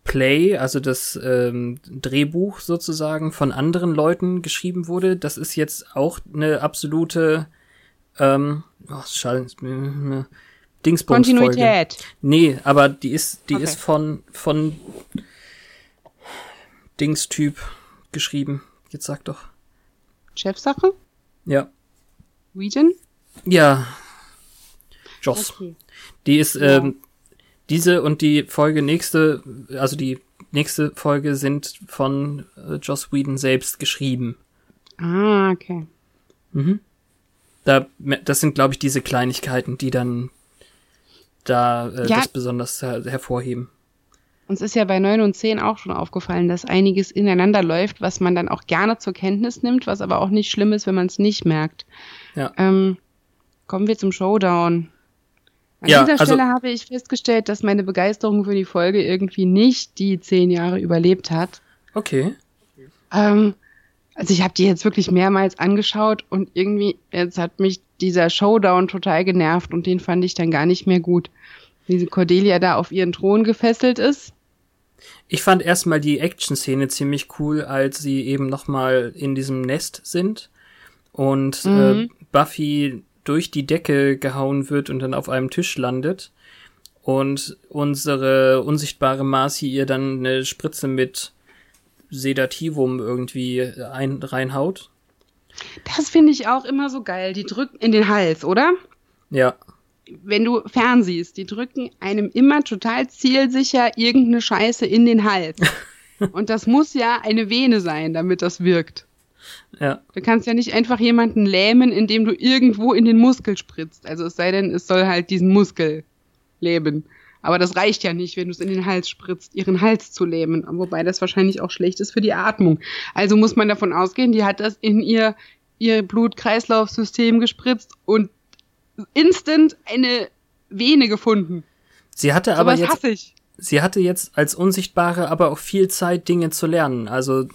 Play, also das ähm, Drehbuch sozusagen von anderen Leuten geschrieben wurde. Das ist jetzt auch eine absolute ähm, oh, schade, äh, Dingsbums-Folge. Kontinuität. Nee, aber die ist, die Okay. ist von, von Dings-Typ geschrieben. Jetzt sag doch. Chefsache? Ja. Whedon? Ja. Joss. Okay. Die ist, Ja. ähm, diese und die Folge nächste, also die nächste Folge sind von äh, Joss Whedon selbst geschrieben. Ah, okay. Mhm. Da, das sind, glaube ich, diese Kleinigkeiten, die dann da äh, Ja. das besonders her hervorheben. Uns ist ja bei 9 und 10 auch schon aufgefallen, dass einiges ineinander läuft, was man dann auch gerne zur Kenntnis nimmt, was aber auch nicht schlimm ist, wenn man es nicht merkt. Ja. Ähm, kommen wir zum Showdown. An Ja, dieser also- Stelle habe ich festgestellt, dass meine Begeisterung für die Folge irgendwie nicht die zehn Jahre überlebt hat. Okay. Ähm, also ich habe die jetzt wirklich mehrmals angeschaut und irgendwie, jetzt hat mich dieser Showdown total genervt und den fand ich dann gar nicht mehr gut. Wie Cordelia da auf ihren Thron gefesselt ist. Ich fand erstmal die Action-Szene ziemlich cool, als sie eben nochmal in diesem Nest sind und äh, Mhm. Buffy durch die Decke gehauen wird und dann auf einem Tisch landet und unsere unsichtbare Marcy ihr dann eine Spritze mit Sedativum irgendwie ein, reinhaut. Das finde ich auch immer so geil. Die drücken in den Hals, oder? Ja, Wenn du fernsiehst, die drücken einem immer total zielsicher irgendeine Scheiße in den Hals. Und das muss ja eine Vene sein, damit das wirkt. ja, Du kannst ja nicht einfach jemanden lähmen, indem du irgendwo in den Muskel spritzt. Also es sei denn, es soll halt diesen Muskel lähmen. Aber das reicht ja nicht, wenn du es in den Hals spritzt, ihren Hals zu lähmen. Wobei das wahrscheinlich auch schlecht ist für die Atmung. Also muss man davon ausgehen, die hat das in ihr, ihr Blut-Kreislauf-System gespritzt und instant eine Vene gefunden. sie hatte Aber aber jetzt sie hatte jetzt als Unsichtbare aber auch viel Zeit, Dinge zu lernen. Also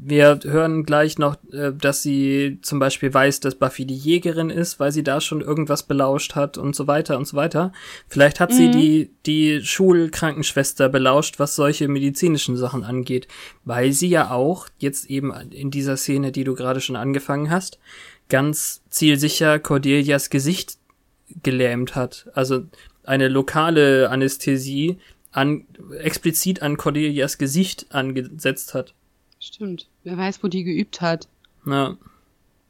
wir hören gleich noch, äh, dass sie zum Beispiel weiß, dass Buffy die Jägerin ist, weil sie da schon irgendwas belauscht hat und so weiter und so weiter. Vielleicht hat sie die, die Schulkrankenschwester belauscht, was solche medizinischen Sachen angeht, weil sie ja auch jetzt eben in dieser Szene, die du gerade schon angefangen hast, ganz zielsicher Cordelias Gesicht gelähmt hat. Also eine lokale Anästhesie an, explizit an Cordelias Gesicht angesetzt hat. Stimmt. Wer weiß, wo die geübt hat. Ja,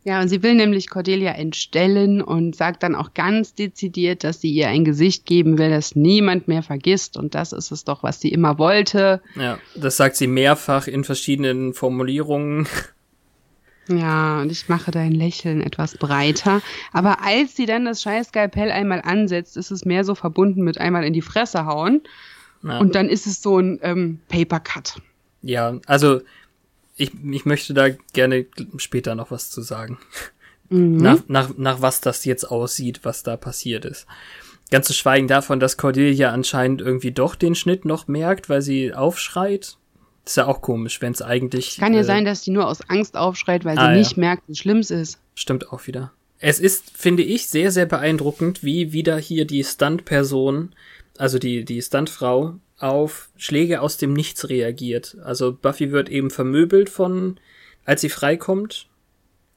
Ja, und sie will nämlich Cordelia entstellen und sagt dann auch ganz dezidiert, dass sie ihr ein Gesicht geben will, das niemand mehr vergisst. Und das ist es doch, was sie immer wollte. ja, das sagt sie mehrfach in verschiedenen Formulierungen. Ja, und ich mache dein Lächeln etwas breiter. Aber als sie dann das scheiß Skalpell einmal ansetzt, ist es mehr so verbunden mit einmal in die Fresse hauen. Ja, Und dann ist es so ein ähm, Paper Cut. ja also ich, ich möchte da gerne später noch was zu sagen. Nach, nach, nach was das jetzt aussieht, was da passiert ist. Ganz zu schweigen davon, dass Cordelia anscheinend irgendwie doch den Schnitt noch merkt, weil sie aufschreit. ist ja auch komisch, wenn es eigentlich. Kann ja äh, sein, dass die nur aus Angst aufschreit, weil sie Ah, ja. nicht merkt, wie schlimm es ist. Stimmt auch wieder. Es ist, finde ich, sehr, sehr beeindruckend, wie wieder hier die Stunt-Person, also die, die Stuntfrau, auf Schläge aus dem Nichts reagiert. Also Buffy wird eben vermöbelt von, als sie freikommt.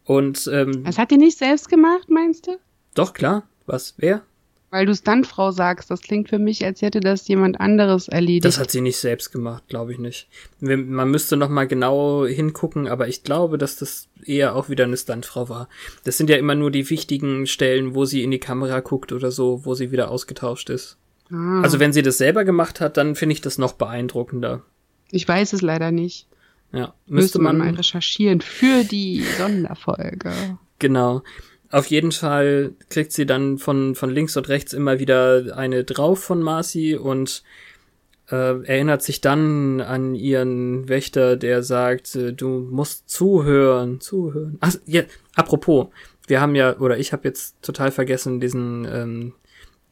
Und ähm, Das hat die nicht selbst gemacht, meinst du? doch klar, was? Wer? Weil du Stuntfrau sagst, das klingt für mich, als hätte das jemand anderes erledigt. Das hat sie nicht selbst gemacht, glaube ich nicht. Man müsste noch mal genau hingucken, aber ich glaube, dass das eher auch wieder eine Stuntfrau war. Das sind ja immer nur die wichtigen Stellen, wo sie in die Kamera guckt oder so, wo sie wieder ausgetauscht ist. Ah, Also wenn sie das selber gemacht hat, dann finde ich das noch beeindruckender. ich weiß es leider nicht. Ja, Müsste man mal recherchieren für die Sonderfolge. Genau. Auf jeden Fall kriegt sie dann von, von links und rechts immer wieder eine drauf von Marcy und äh, erinnert sich dann an ihren Wächter, der sagt, äh, du musst zuhören, zuhören. Ach, ja, apropos, wir haben ja, oder ich habe jetzt total vergessen, diesen, ähm,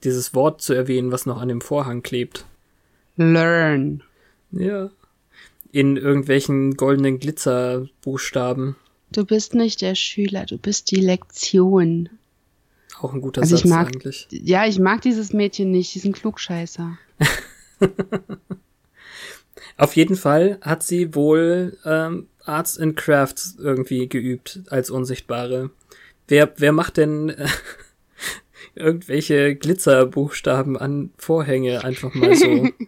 dieses Wort zu erwähnen, was noch an dem Vorhang klebt. Learn. Ja. In irgendwelchen goldenen Glitzerbuchstaben. Du bist nicht der Schüler, du bist die Lektion. Auch ein guter Also ich Satz mag- eigentlich. Ja, ich mag dieses Mädchen nicht, diesen Klugscheißer. Auf jeden Fall hat sie wohl ähm, Arts and Crafts irgendwie geübt als Unsichtbare. Wer, wer macht denn äh, irgendwelche Glitzerbuchstaben an Vorhänge einfach mal so?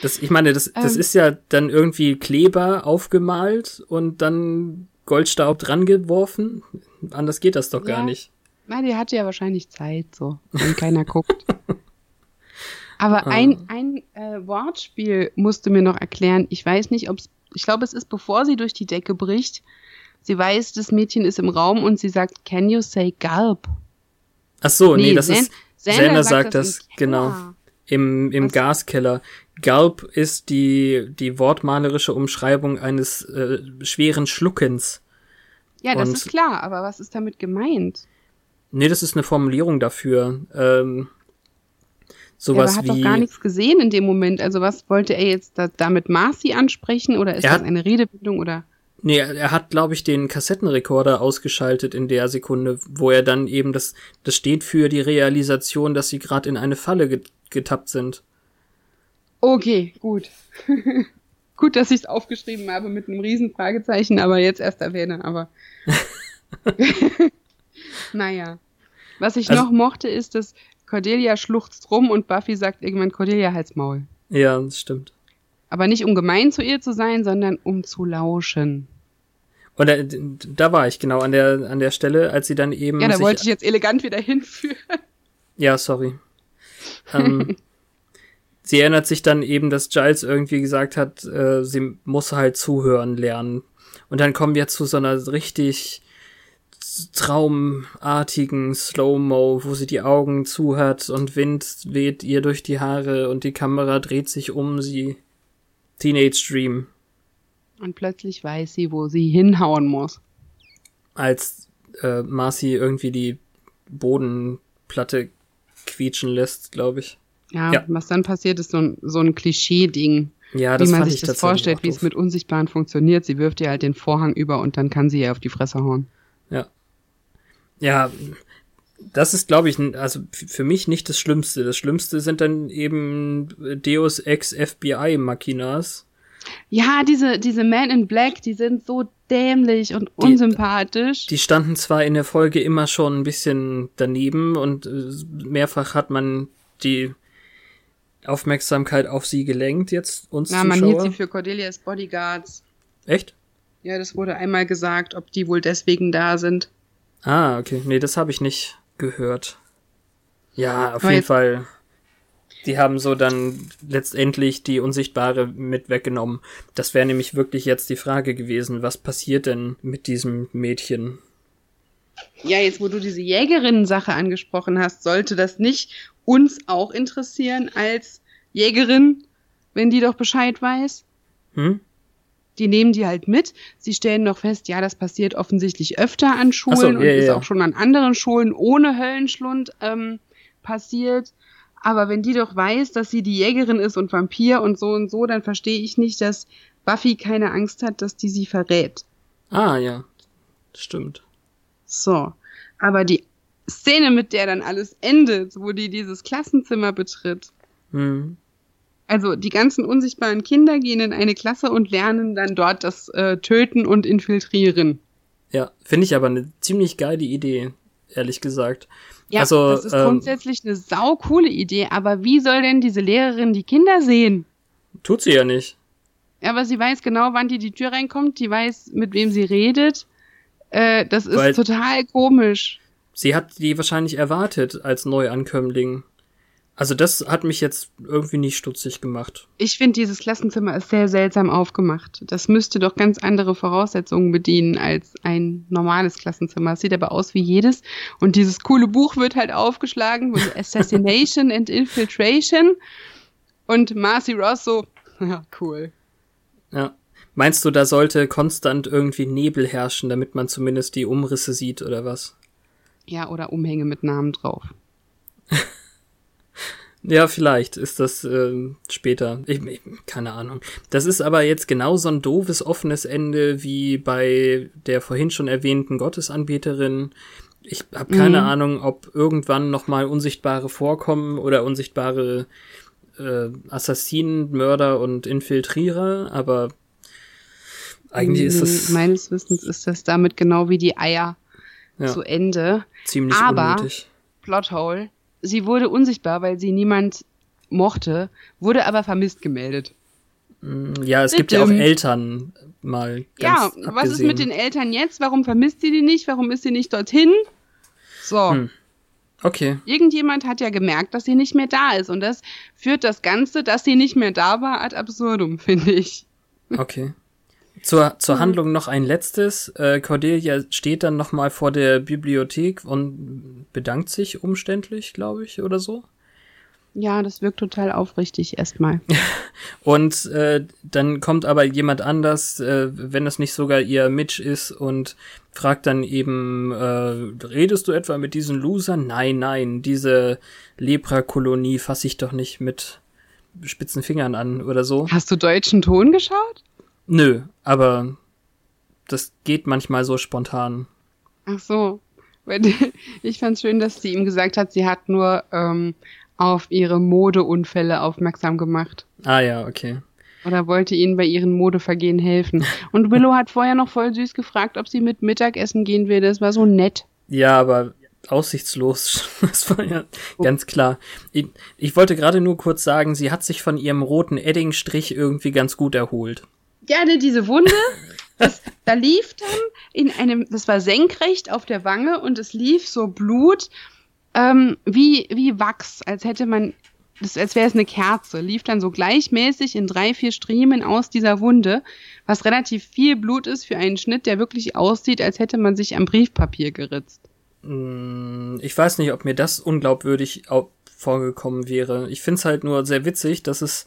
Das, ich meine, das, das Ähm. ist ja dann irgendwie Kleber aufgemalt und dann Goldstaub dran geworfen. Anders geht das doch gar Ja. nicht. Na, die hatte ja wahrscheinlich Zeit, so, wenn keiner guckt. Aber Ah. ein, ein äh, Wortspiel musste mir noch erklären. Ich weiß nicht, ob es, ich glaube, es ist, bevor sie durch die Decke bricht. Sie weiß, das Mädchen ist im Raum und sie sagt, can you say gulp? Ach so, nee, das Zen- ist Xander sagt im das, Keller. genau. im, im Was? Gaskeller. Gulp ist die, die wortmalerische Umschreibung eines äh, schweren Schluckens. Ja, das Und- ist klar, aber was ist damit gemeint? Nee, das ist eine Formulierung dafür. Ähm, Ja, sowas er hat wie. doch gar nichts gesehen in dem Moment. Also was wollte er jetzt da, damit Marcy ansprechen oder ist das hat- eine Redebildung oder? Nee, er hat, glaube ich, den Kassettenrekorder ausgeschaltet in der Sekunde, wo er dann eben das, das steht für die Realisation, dass sie gerade in eine Falle get getappt sind. Okay, gut. gut, dass ich es aufgeschrieben habe mit einem riesen Fragezeichen, aber jetzt erst erwähne, aber. naja. Was ich Also- noch mochte, ist, dass Cordelia schluchzt rum und Buffy sagt irgendwann Cordelia halt's Maul. Ja, das stimmt. Aber nicht um gemein zu ihr zu sein, sondern um zu lauschen. Und da, da war ich genau an der an der Stelle, als sie dann eben Ja, da wollte ich jetzt elegant wieder hinführen. Ja, sorry. ähm, sie erinnert sich dann eben, dass Giles irgendwie gesagt hat, äh, sie muss halt zuhören lernen. Und dann kommen wir zu so einer richtig traumartigen Slow-Mo, wo sie die Augen zu hat und Wind weht ihr durch die Haare und die Kamera dreht sich um sie. Teenage Dream. Und plötzlich weiß sie, wo sie hinhauen muss. Als äh, Marcy irgendwie die Bodenplatte quietschen lässt, glaube ich. Ja, Ja. was dann passiert, ist so ein, so ein Klischee-Ding. Ja, das wie man sich ich das vorstellt, wie es mit Unsichtbaren funktioniert. Sie wirft ihr halt den Vorhang über und dann kann sie ihr auf die Fresse hauen. Ja. Ja, das ist, glaube ich, also für mich nicht das Schlimmste. Das Schlimmste sind dann eben Deus Ex FBI Machinas. Ja, diese, diese Men in Black, die sind so dämlich und unsympathisch. Die standen zwar in der Folge immer schon ein bisschen daneben und äh, mehrfach hat man die Aufmerksamkeit auf sie gelenkt, jetzt uns Na, man hielt Zuschauer. sie für Cordelias Bodyguards. Echt? Ja, das wurde einmal gesagt, ob die wohl deswegen da sind. Ah, okay. Nee, das habe ich nicht gehört. Ja, auf Aber jeden Fall. Die haben so dann letztendlich die Unsichtbare mit weggenommen. Das wäre nämlich wirklich jetzt die Frage gewesen, was passiert denn mit diesem Mädchen? Ja, jetzt wo du diese Jägerinnen-Sache angesprochen hast, sollte das nicht uns auch interessieren als Jägerin, wenn die doch Bescheid weiß? Hm? die nehmen die halt mit. Sie stellen noch fest, ja, das passiert offensichtlich öfter an Schulen so, und ja, ist ja. auch schon an anderen Schulen ohne Höllenschlund ähm, passiert. Aber wenn die doch weiß, dass sie die Jägerin ist und Vampir und so und so, dann verstehe ich nicht, dass Buffy keine Angst hat, dass die sie verrät. Ah, ja. Stimmt. So. Aber die Szene, mit der dann alles endet, wo die dieses Klassenzimmer betritt, Hm. Also die ganzen unsichtbaren Kinder gehen in eine Klasse und lernen dann dort das äh, Töten und Infiltrieren. Ja, finde ich aber eine ziemlich geile Idee, ehrlich gesagt. Ja, also, das ist ähm, grundsätzlich eine saukoole Idee, aber wie soll denn diese Lehrerin die Kinder sehen? Tut sie ja nicht. Ja, aber sie weiß genau, wann die die Tür reinkommt, die weiß, mit wem sie redet. Äh, das ist Weil total komisch. Sie hat die wahrscheinlich erwartet als Neuankömmling. Also das hat mich jetzt irgendwie nicht stutzig gemacht. Ich finde, dieses Klassenzimmer ist sehr seltsam aufgemacht. Das müsste doch ganz andere Voraussetzungen bedienen als ein normales Klassenzimmer. Es sieht aber aus wie jedes. Und dieses coole Buch wird halt aufgeschlagen. Assassination and Infiltration. Und Marcy Ross so, ja, cool. Ja. Meinst du, da sollte konstant irgendwie Nebel herrschen, damit man zumindest die Umrisse sieht oder was? Ja, oder Umhänge mit Namen drauf. ja, vielleicht ist das äh, später. Ich, ich, keine Ahnung. Das ist aber jetzt genau so ein doofes offenes Ende wie bei der vorhin schon erwähnten Gottesanbeterin. Ich habe keine mhm. Ahnung, ob irgendwann noch mal unsichtbare vorkommen oder unsichtbare äh, Assassinen, Mörder und Infiltrierer, aber eigentlich ist es. Meines Wissens ist das damit genau wie die Eier ja. zu Ende. Ziemlich aber, unnötig. Plothole, sie wurde unsichtbar, weil sie niemand mochte, wurde aber vermisst gemeldet. Mm, ja, es gibt ja auch Eltern mal. Ganz ja, abgesehen. was ist mit den Eltern jetzt? Warum vermisst sie die nicht? Warum ist sie nicht dorthin? So. Hm. Okay. Irgendjemand hat ja gemerkt, dass sie nicht mehr da ist. Und das führt das Ganze, dass sie nicht mehr da war, ad absurdum, finde ich. Okay. Zur, zur mhm. Handlung noch ein letztes. Äh, Cordelia steht dann nochmal vor der Bibliothek und bedankt sich umständlich, glaube ich, oder so. Ja, das wirkt total aufrichtig erstmal. und äh, dann kommt aber jemand anders, äh, wenn das nicht sogar ihr Mitch ist und fragt dann eben, äh, redest du etwa mit diesen Losern? Nein, nein, diese Lepra-Kolonie fasse ich doch nicht mit spitzen Fingern an oder so. Hast du deutschen Ton geschaut? Nö, aber das geht manchmal so spontan. Ach so. Ich fand's schön, dass sie ihm gesagt hat, sie hat nur ähm, auf ihre Modeunfälle aufmerksam gemacht. Ah ja, okay. Oder wollte ihnen bei ihren Modevergehen helfen. Und Willow hat vorher noch voll süß gefragt, ob sie mit Mittagessen gehen will. Das war so nett. Ja, aber aussichtslos. Das war ja oh. ganz klar. Ich, ich wollte gerade nur kurz sagen, sie hat sich von ihrem roten Eddingstrich irgendwie ganz gut erholt. Ja, ne, diese Wunde, das, da lief dann in einem, das war senkrecht auf der Wange und es lief so Blut ähm, wie, wie Wachs, als hätte man, das, als wäre es eine Kerze, lief dann so gleichmäßig in drei, vier Striemen aus dieser Wunde, was relativ viel Blut ist für einen Schnitt, der wirklich aussieht, als hätte man sich am Briefpapier geritzt. Mm, ich weiß nicht, ob mir das unglaubwürdig vorgekommen wäre. Ich find's halt nur sehr witzig, dass es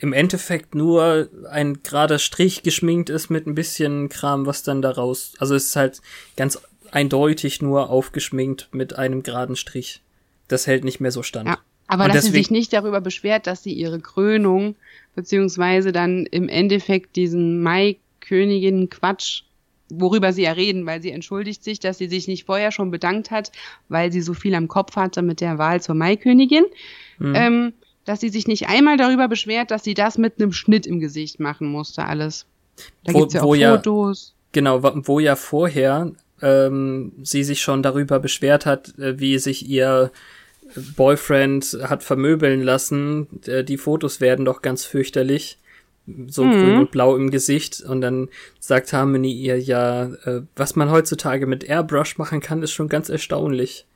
im Endeffekt nur ein gerader Strich geschminkt ist mit ein bisschen Kram, was dann daraus, also es ist halt ganz eindeutig nur aufgeschminkt mit einem geraden Strich. Das hält nicht mehr so stand. Ja, aber Und dass sie sich nicht darüber beschwert, dass sie ihre Krönung beziehungsweise dann im Endeffekt diesen Maikönigin-Quatsch, worüber sie ja reden, weil sie entschuldigt sich, dass sie sich nicht vorher schon bedankt hat, weil sie so viel am Kopf hatte mit der Wahl zur Maikönigin. Mhm. Ähm, dass sie sich nicht einmal darüber beschwert, dass sie das mit einem Schnitt im Gesicht machen musste, alles. Da wo, gibt's ja auch Fotos. Ja, genau, wo ja vorher ähm, sie sich schon darüber beschwert hat, äh, wie sich ihr Boyfriend hat vermöbeln lassen. Äh, die Fotos werden doch ganz fürchterlich. So mhm. grün und blau im Gesicht. Und dann sagt Harmony ihr ja, äh, was man heutzutage mit Airbrush machen kann, ist schon ganz erstaunlich.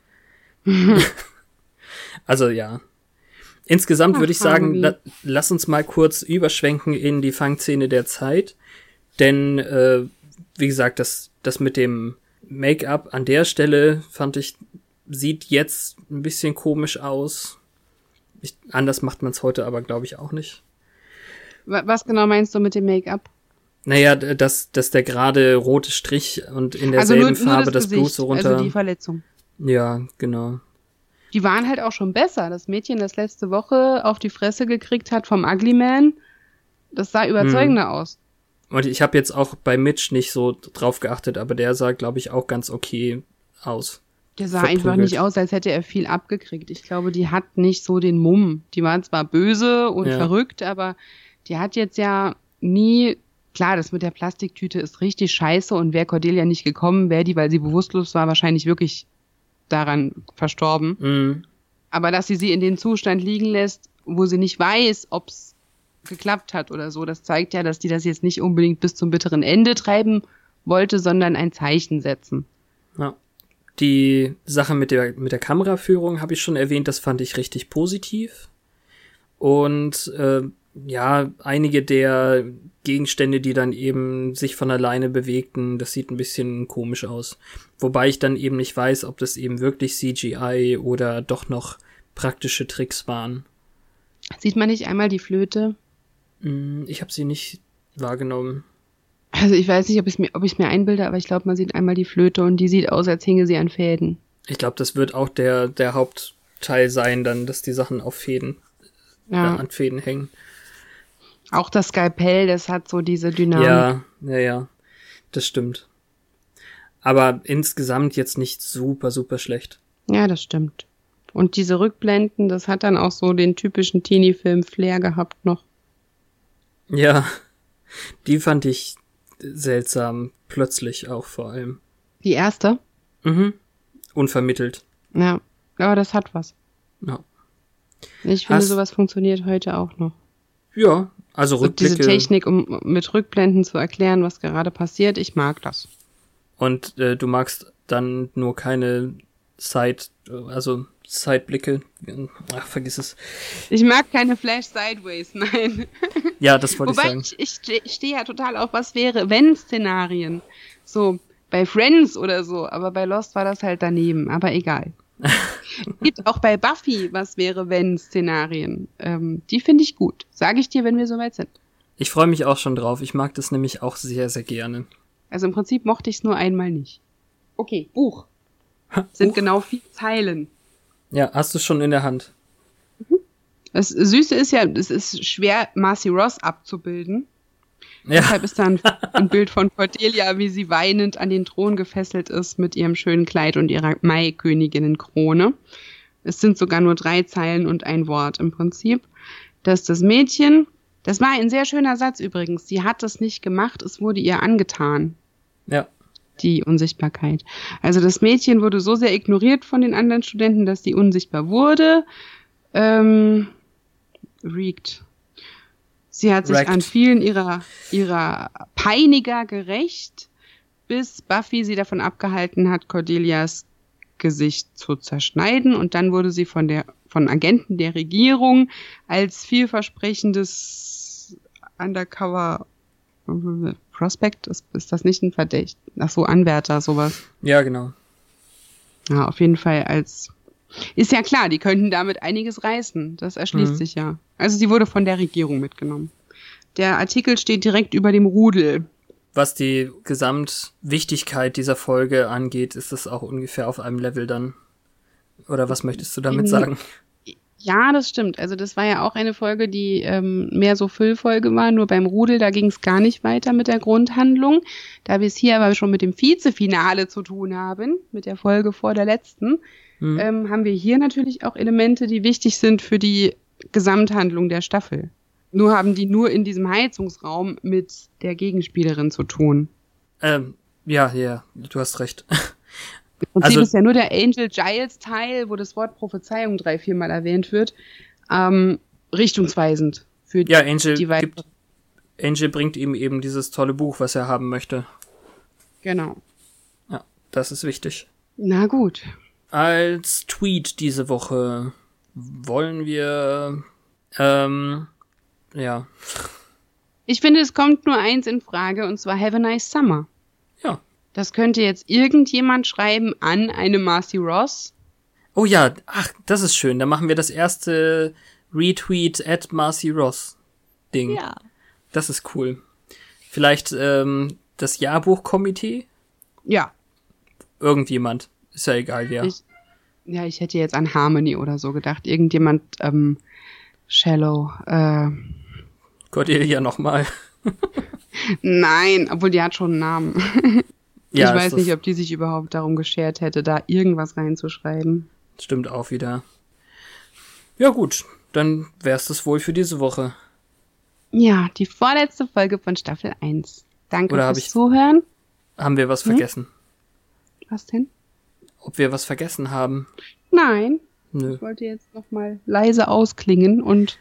also ja. Insgesamt würde ich sagen, la lass uns mal kurz überschwenken in die Fangszene der Zeit. Denn, äh, wie gesagt, das, das mit dem Make-up an der Stelle fand ich, sieht jetzt ein bisschen komisch aus. Ich, anders macht man es heute aber, glaube ich, auch nicht. Was genau meinst du mit dem Make-up? Naja, dass, dass der gerade rote Strich und in derselben also nur, Farbe nur das, das Blut so runter. Also die Verletzung. Ja, genau. Die waren halt auch schon besser. Das Mädchen, das letzte Woche auf die Fresse gekriegt hat vom Ugly Man, das sah überzeugender hm. aus. Und ich habe jetzt auch bei Mitch nicht so drauf geachtet, aber der sah, glaube ich, auch ganz okay aus. Der sah verprügelt. einfach nicht aus, als hätte er viel abgekriegt. Ich glaube, die hat nicht so den Mumm. Die war zwar böse und ja. verrückt, aber die hat jetzt ja nie, klar, das mit der Plastiktüte ist richtig scheiße und wäre Cordelia nicht gekommen, wäre die, weil sie bewusstlos war, wahrscheinlich wirklich daran verstorben. Mhm. Aber dass sie sie in den Zustand liegen lässt, wo sie nicht weiß, ob's geklappt hat oder so, das zeigt ja, dass die das jetzt nicht unbedingt bis zum bitteren Ende treiben wollte, sondern ein Zeichen setzen. Ja. Die Sache mit der, mit der Kameraführung habe ich schon erwähnt, das fand ich richtig positiv. Und äh, ja, einige der Gegenstände, die dann eben sich von alleine bewegten, das sieht ein bisschen komisch aus. Wobei ich dann eben nicht weiß, ob das eben wirklich CGI oder doch noch praktische Tricks waren. Sieht man nicht einmal die Flöte? Mm, ich habe sie nicht wahrgenommen. Also ich weiß nicht, ob ich mir, ob ich mir einbilde, aber ich glaube, man sieht einmal die Flöte und die sieht aus, als hinge sie an Fäden. Ich glaube, das wird auch der, der Hauptteil sein, dann, dass die Sachen auf Fäden, ja. an Fäden hängen. Auch das Skalpell, das hat so diese Dynamik. Ja, ja, ja. Das stimmt. Aber insgesamt jetzt nicht super, super schlecht. Ja, das stimmt. Und diese Rückblenden, das hat dann auch so den typischen Teenie-Film-Flair gehabt noch. Ja, die fand ich seltsam, plötzlich auch vor allem. Die erste? Mhm. Unvermittelt. Ja, aber das hat was. Ja. Ich finde, Hast, sowas funktioniert heute auch noch. Ja, also so Rückblicke. Diese Technik, um mit Rückblenden zu erklären, was gerade passiert, ich mag das. Und äh, du magst dann nur keine Side, also Sideblicke. Ach, vergiss es. Ich mag keine Flash Sideways, nein. Ja, das wollte ich sagen. Wobei ich, ich stehe ja total auf was wäre, wenn Szenarien. So, bei Friends oder so, aber bei Lost war das halt daneben, aber egal. Gibt auch bei Buffy was wäre, wenn Szenarien. Ähm, die finde ich gut. Sage ich dir, wenn wir soweit sind. Ich freue mich auch schon drauf. Ich mag das nämlich auch sehr, sehr gerne. Also im Prinzip mochte ich es nur einmal nicht. Okay, Buch. Sind Buch? genau vier Zeilen. Ja, hast du schon in der Hand. Das Süße ist ja, es ist schwer, Marcy Ross abzubilden. Ja. Deshalb ist da ein, Bild von Cordelia, wie sie weinend an den Thron gefesselt ist mit ihrem schönen Kleid und ihrer Maiköniginnenkrone. Es sind sogar nur drei Zeilen und ein Wort im Prinzip. Dass das Mädchen, das war ein sehr schöner Satz übrigens, sie hat es nicht gemacht, es wurde ihr angetan. Ja die Unsichtbarkeit. Also das Mädchen wurde so sehr ignoriert von den anderen Studenten, dass sie unsichtbar wurde. Ähm, reeked. Sie hat sich Wrecked. an vielen ihrer, ihrer Peiniger gerecht, bis Buffy sie davon abgehalten hat, Cordelias Gesicht zu zerschneiden und dann wurde sie von der von Agenten der Regierung als vielversprechendes Undercover Prospect, ist, ist das nicht ein Verdächt? Ach so, Anwärter, sowas. Ja, genau. Ja, auf jeden Fall als. Ist ja klar, die könnten damit einiges reißen. Das erschließt mhm. sich ja. Also sie wurde von der Regierung mitgenommen. Der Artikel steht direkt über dem Rudel. Was die Gesamtwichtigkeit dieser Folge angeht, ist das auch ungefähr auf einem Level dann. Oder was möchtest du damit sagen? Ja, das stimmt. Also das war ja auch eine Folge, die ähm, mehr so Füllfolge war. Nur beim Rudel, da ging es gar nicht weiter mit der Grundhandlung. Da wir es hier aber schon mit dem Vizefinale zu tun haben, mit der Folge vor der letzten, mhm. ähm, haben wir hier natürlich auch Elemente, die wichtig sind für die Gesamthandlung der Staffel. Nur haben die nur in diesem Heizungsraum mit der Gegenspielerin zu tun. Ähm, ja, ja, du hast recht. Prinzip also, ist ja nur der Angel Giles Teil, wo das Wort Prophezeiung drei, viermal erwähnt wird, ähm, richtungsweisend für ja, Angel die gibt, Angel bringt ihm eben dieses tolle Buch, was er haben möchte. Genau. Ja, das ist wichtig. Na gut. Als Tweet diese Woche wollen wir, ähm, ja. Ich finde, es kommt nur eins in Frage, und zwar Have a Nice Summer. Ja, das könnte jetzt irgendjemand schreiben an eine Marcy Ross. Oh ja, ach, das ist schön. Dann machen wir das erste Retweet at Marcy Ross Ding. Ja. Das ist cool. Vielleicht ähm, das Jahrbuchkomitee? Ja. Irgendjemand. Ist ja egal, wer. Ich, ja, ich hätte jetzt an Harmony oder so gedacht. Irgendjemand, ähm, Shallow, äh. Cordelia nochmal. Nein, obwohl die hat schon einen Namen. Ja, ich weiß nicht, ob die sich überhaupt darum geschert hätte, da irgendwas reinzuschreiben. Stimmt auch wieder. Ja gut, dann wär's das wohl für diese Woche. Ja, die vorletzte Folge von Staffel 1. Danke Oder fürs ich, Zuhören. Haben wir was hm? vergessen? Was denn? Ob wir was vergessen haben? Nein. Nö. Ich wollte jetzt nochmal leise ausklingen und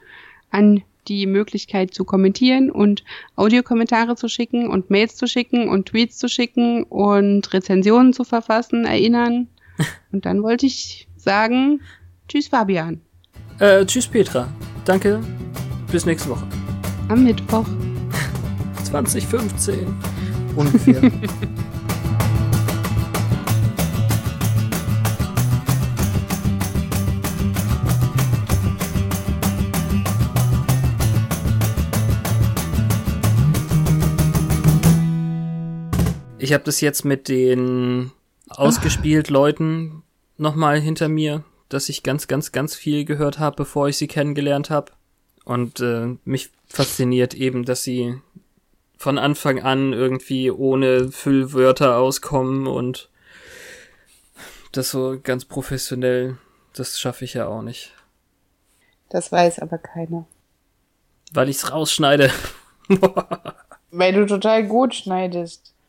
an die Möglichkeit zu kommentieren und Audiokommentare zu schicken und Mails zu schicken und Tweets zu schicken und Rezensionen zu verfassen erinnern. und dann wollte ich sagen, tschüss Fabian. Äh, tschüss Petra. Danke. Bis nächste Woche. Am Mittwoch. 2015 ungefähr. Ich habe das jetzt mit den ausgespielt Leuten nochmal hinter mir, dass ich ganz, ganz, ganz viel gehört habe, bevor ich sie kennengelernt habe. Und äh, mich fasziniert eben, dass sie von Anfang an irgendwie ohne Füllwörter auskommen und das so ganz professionell, das schaffe ich ja auch nicht. Das weiß aber keiner. Weil ich's rausschneide. Weil du total gut schneidest.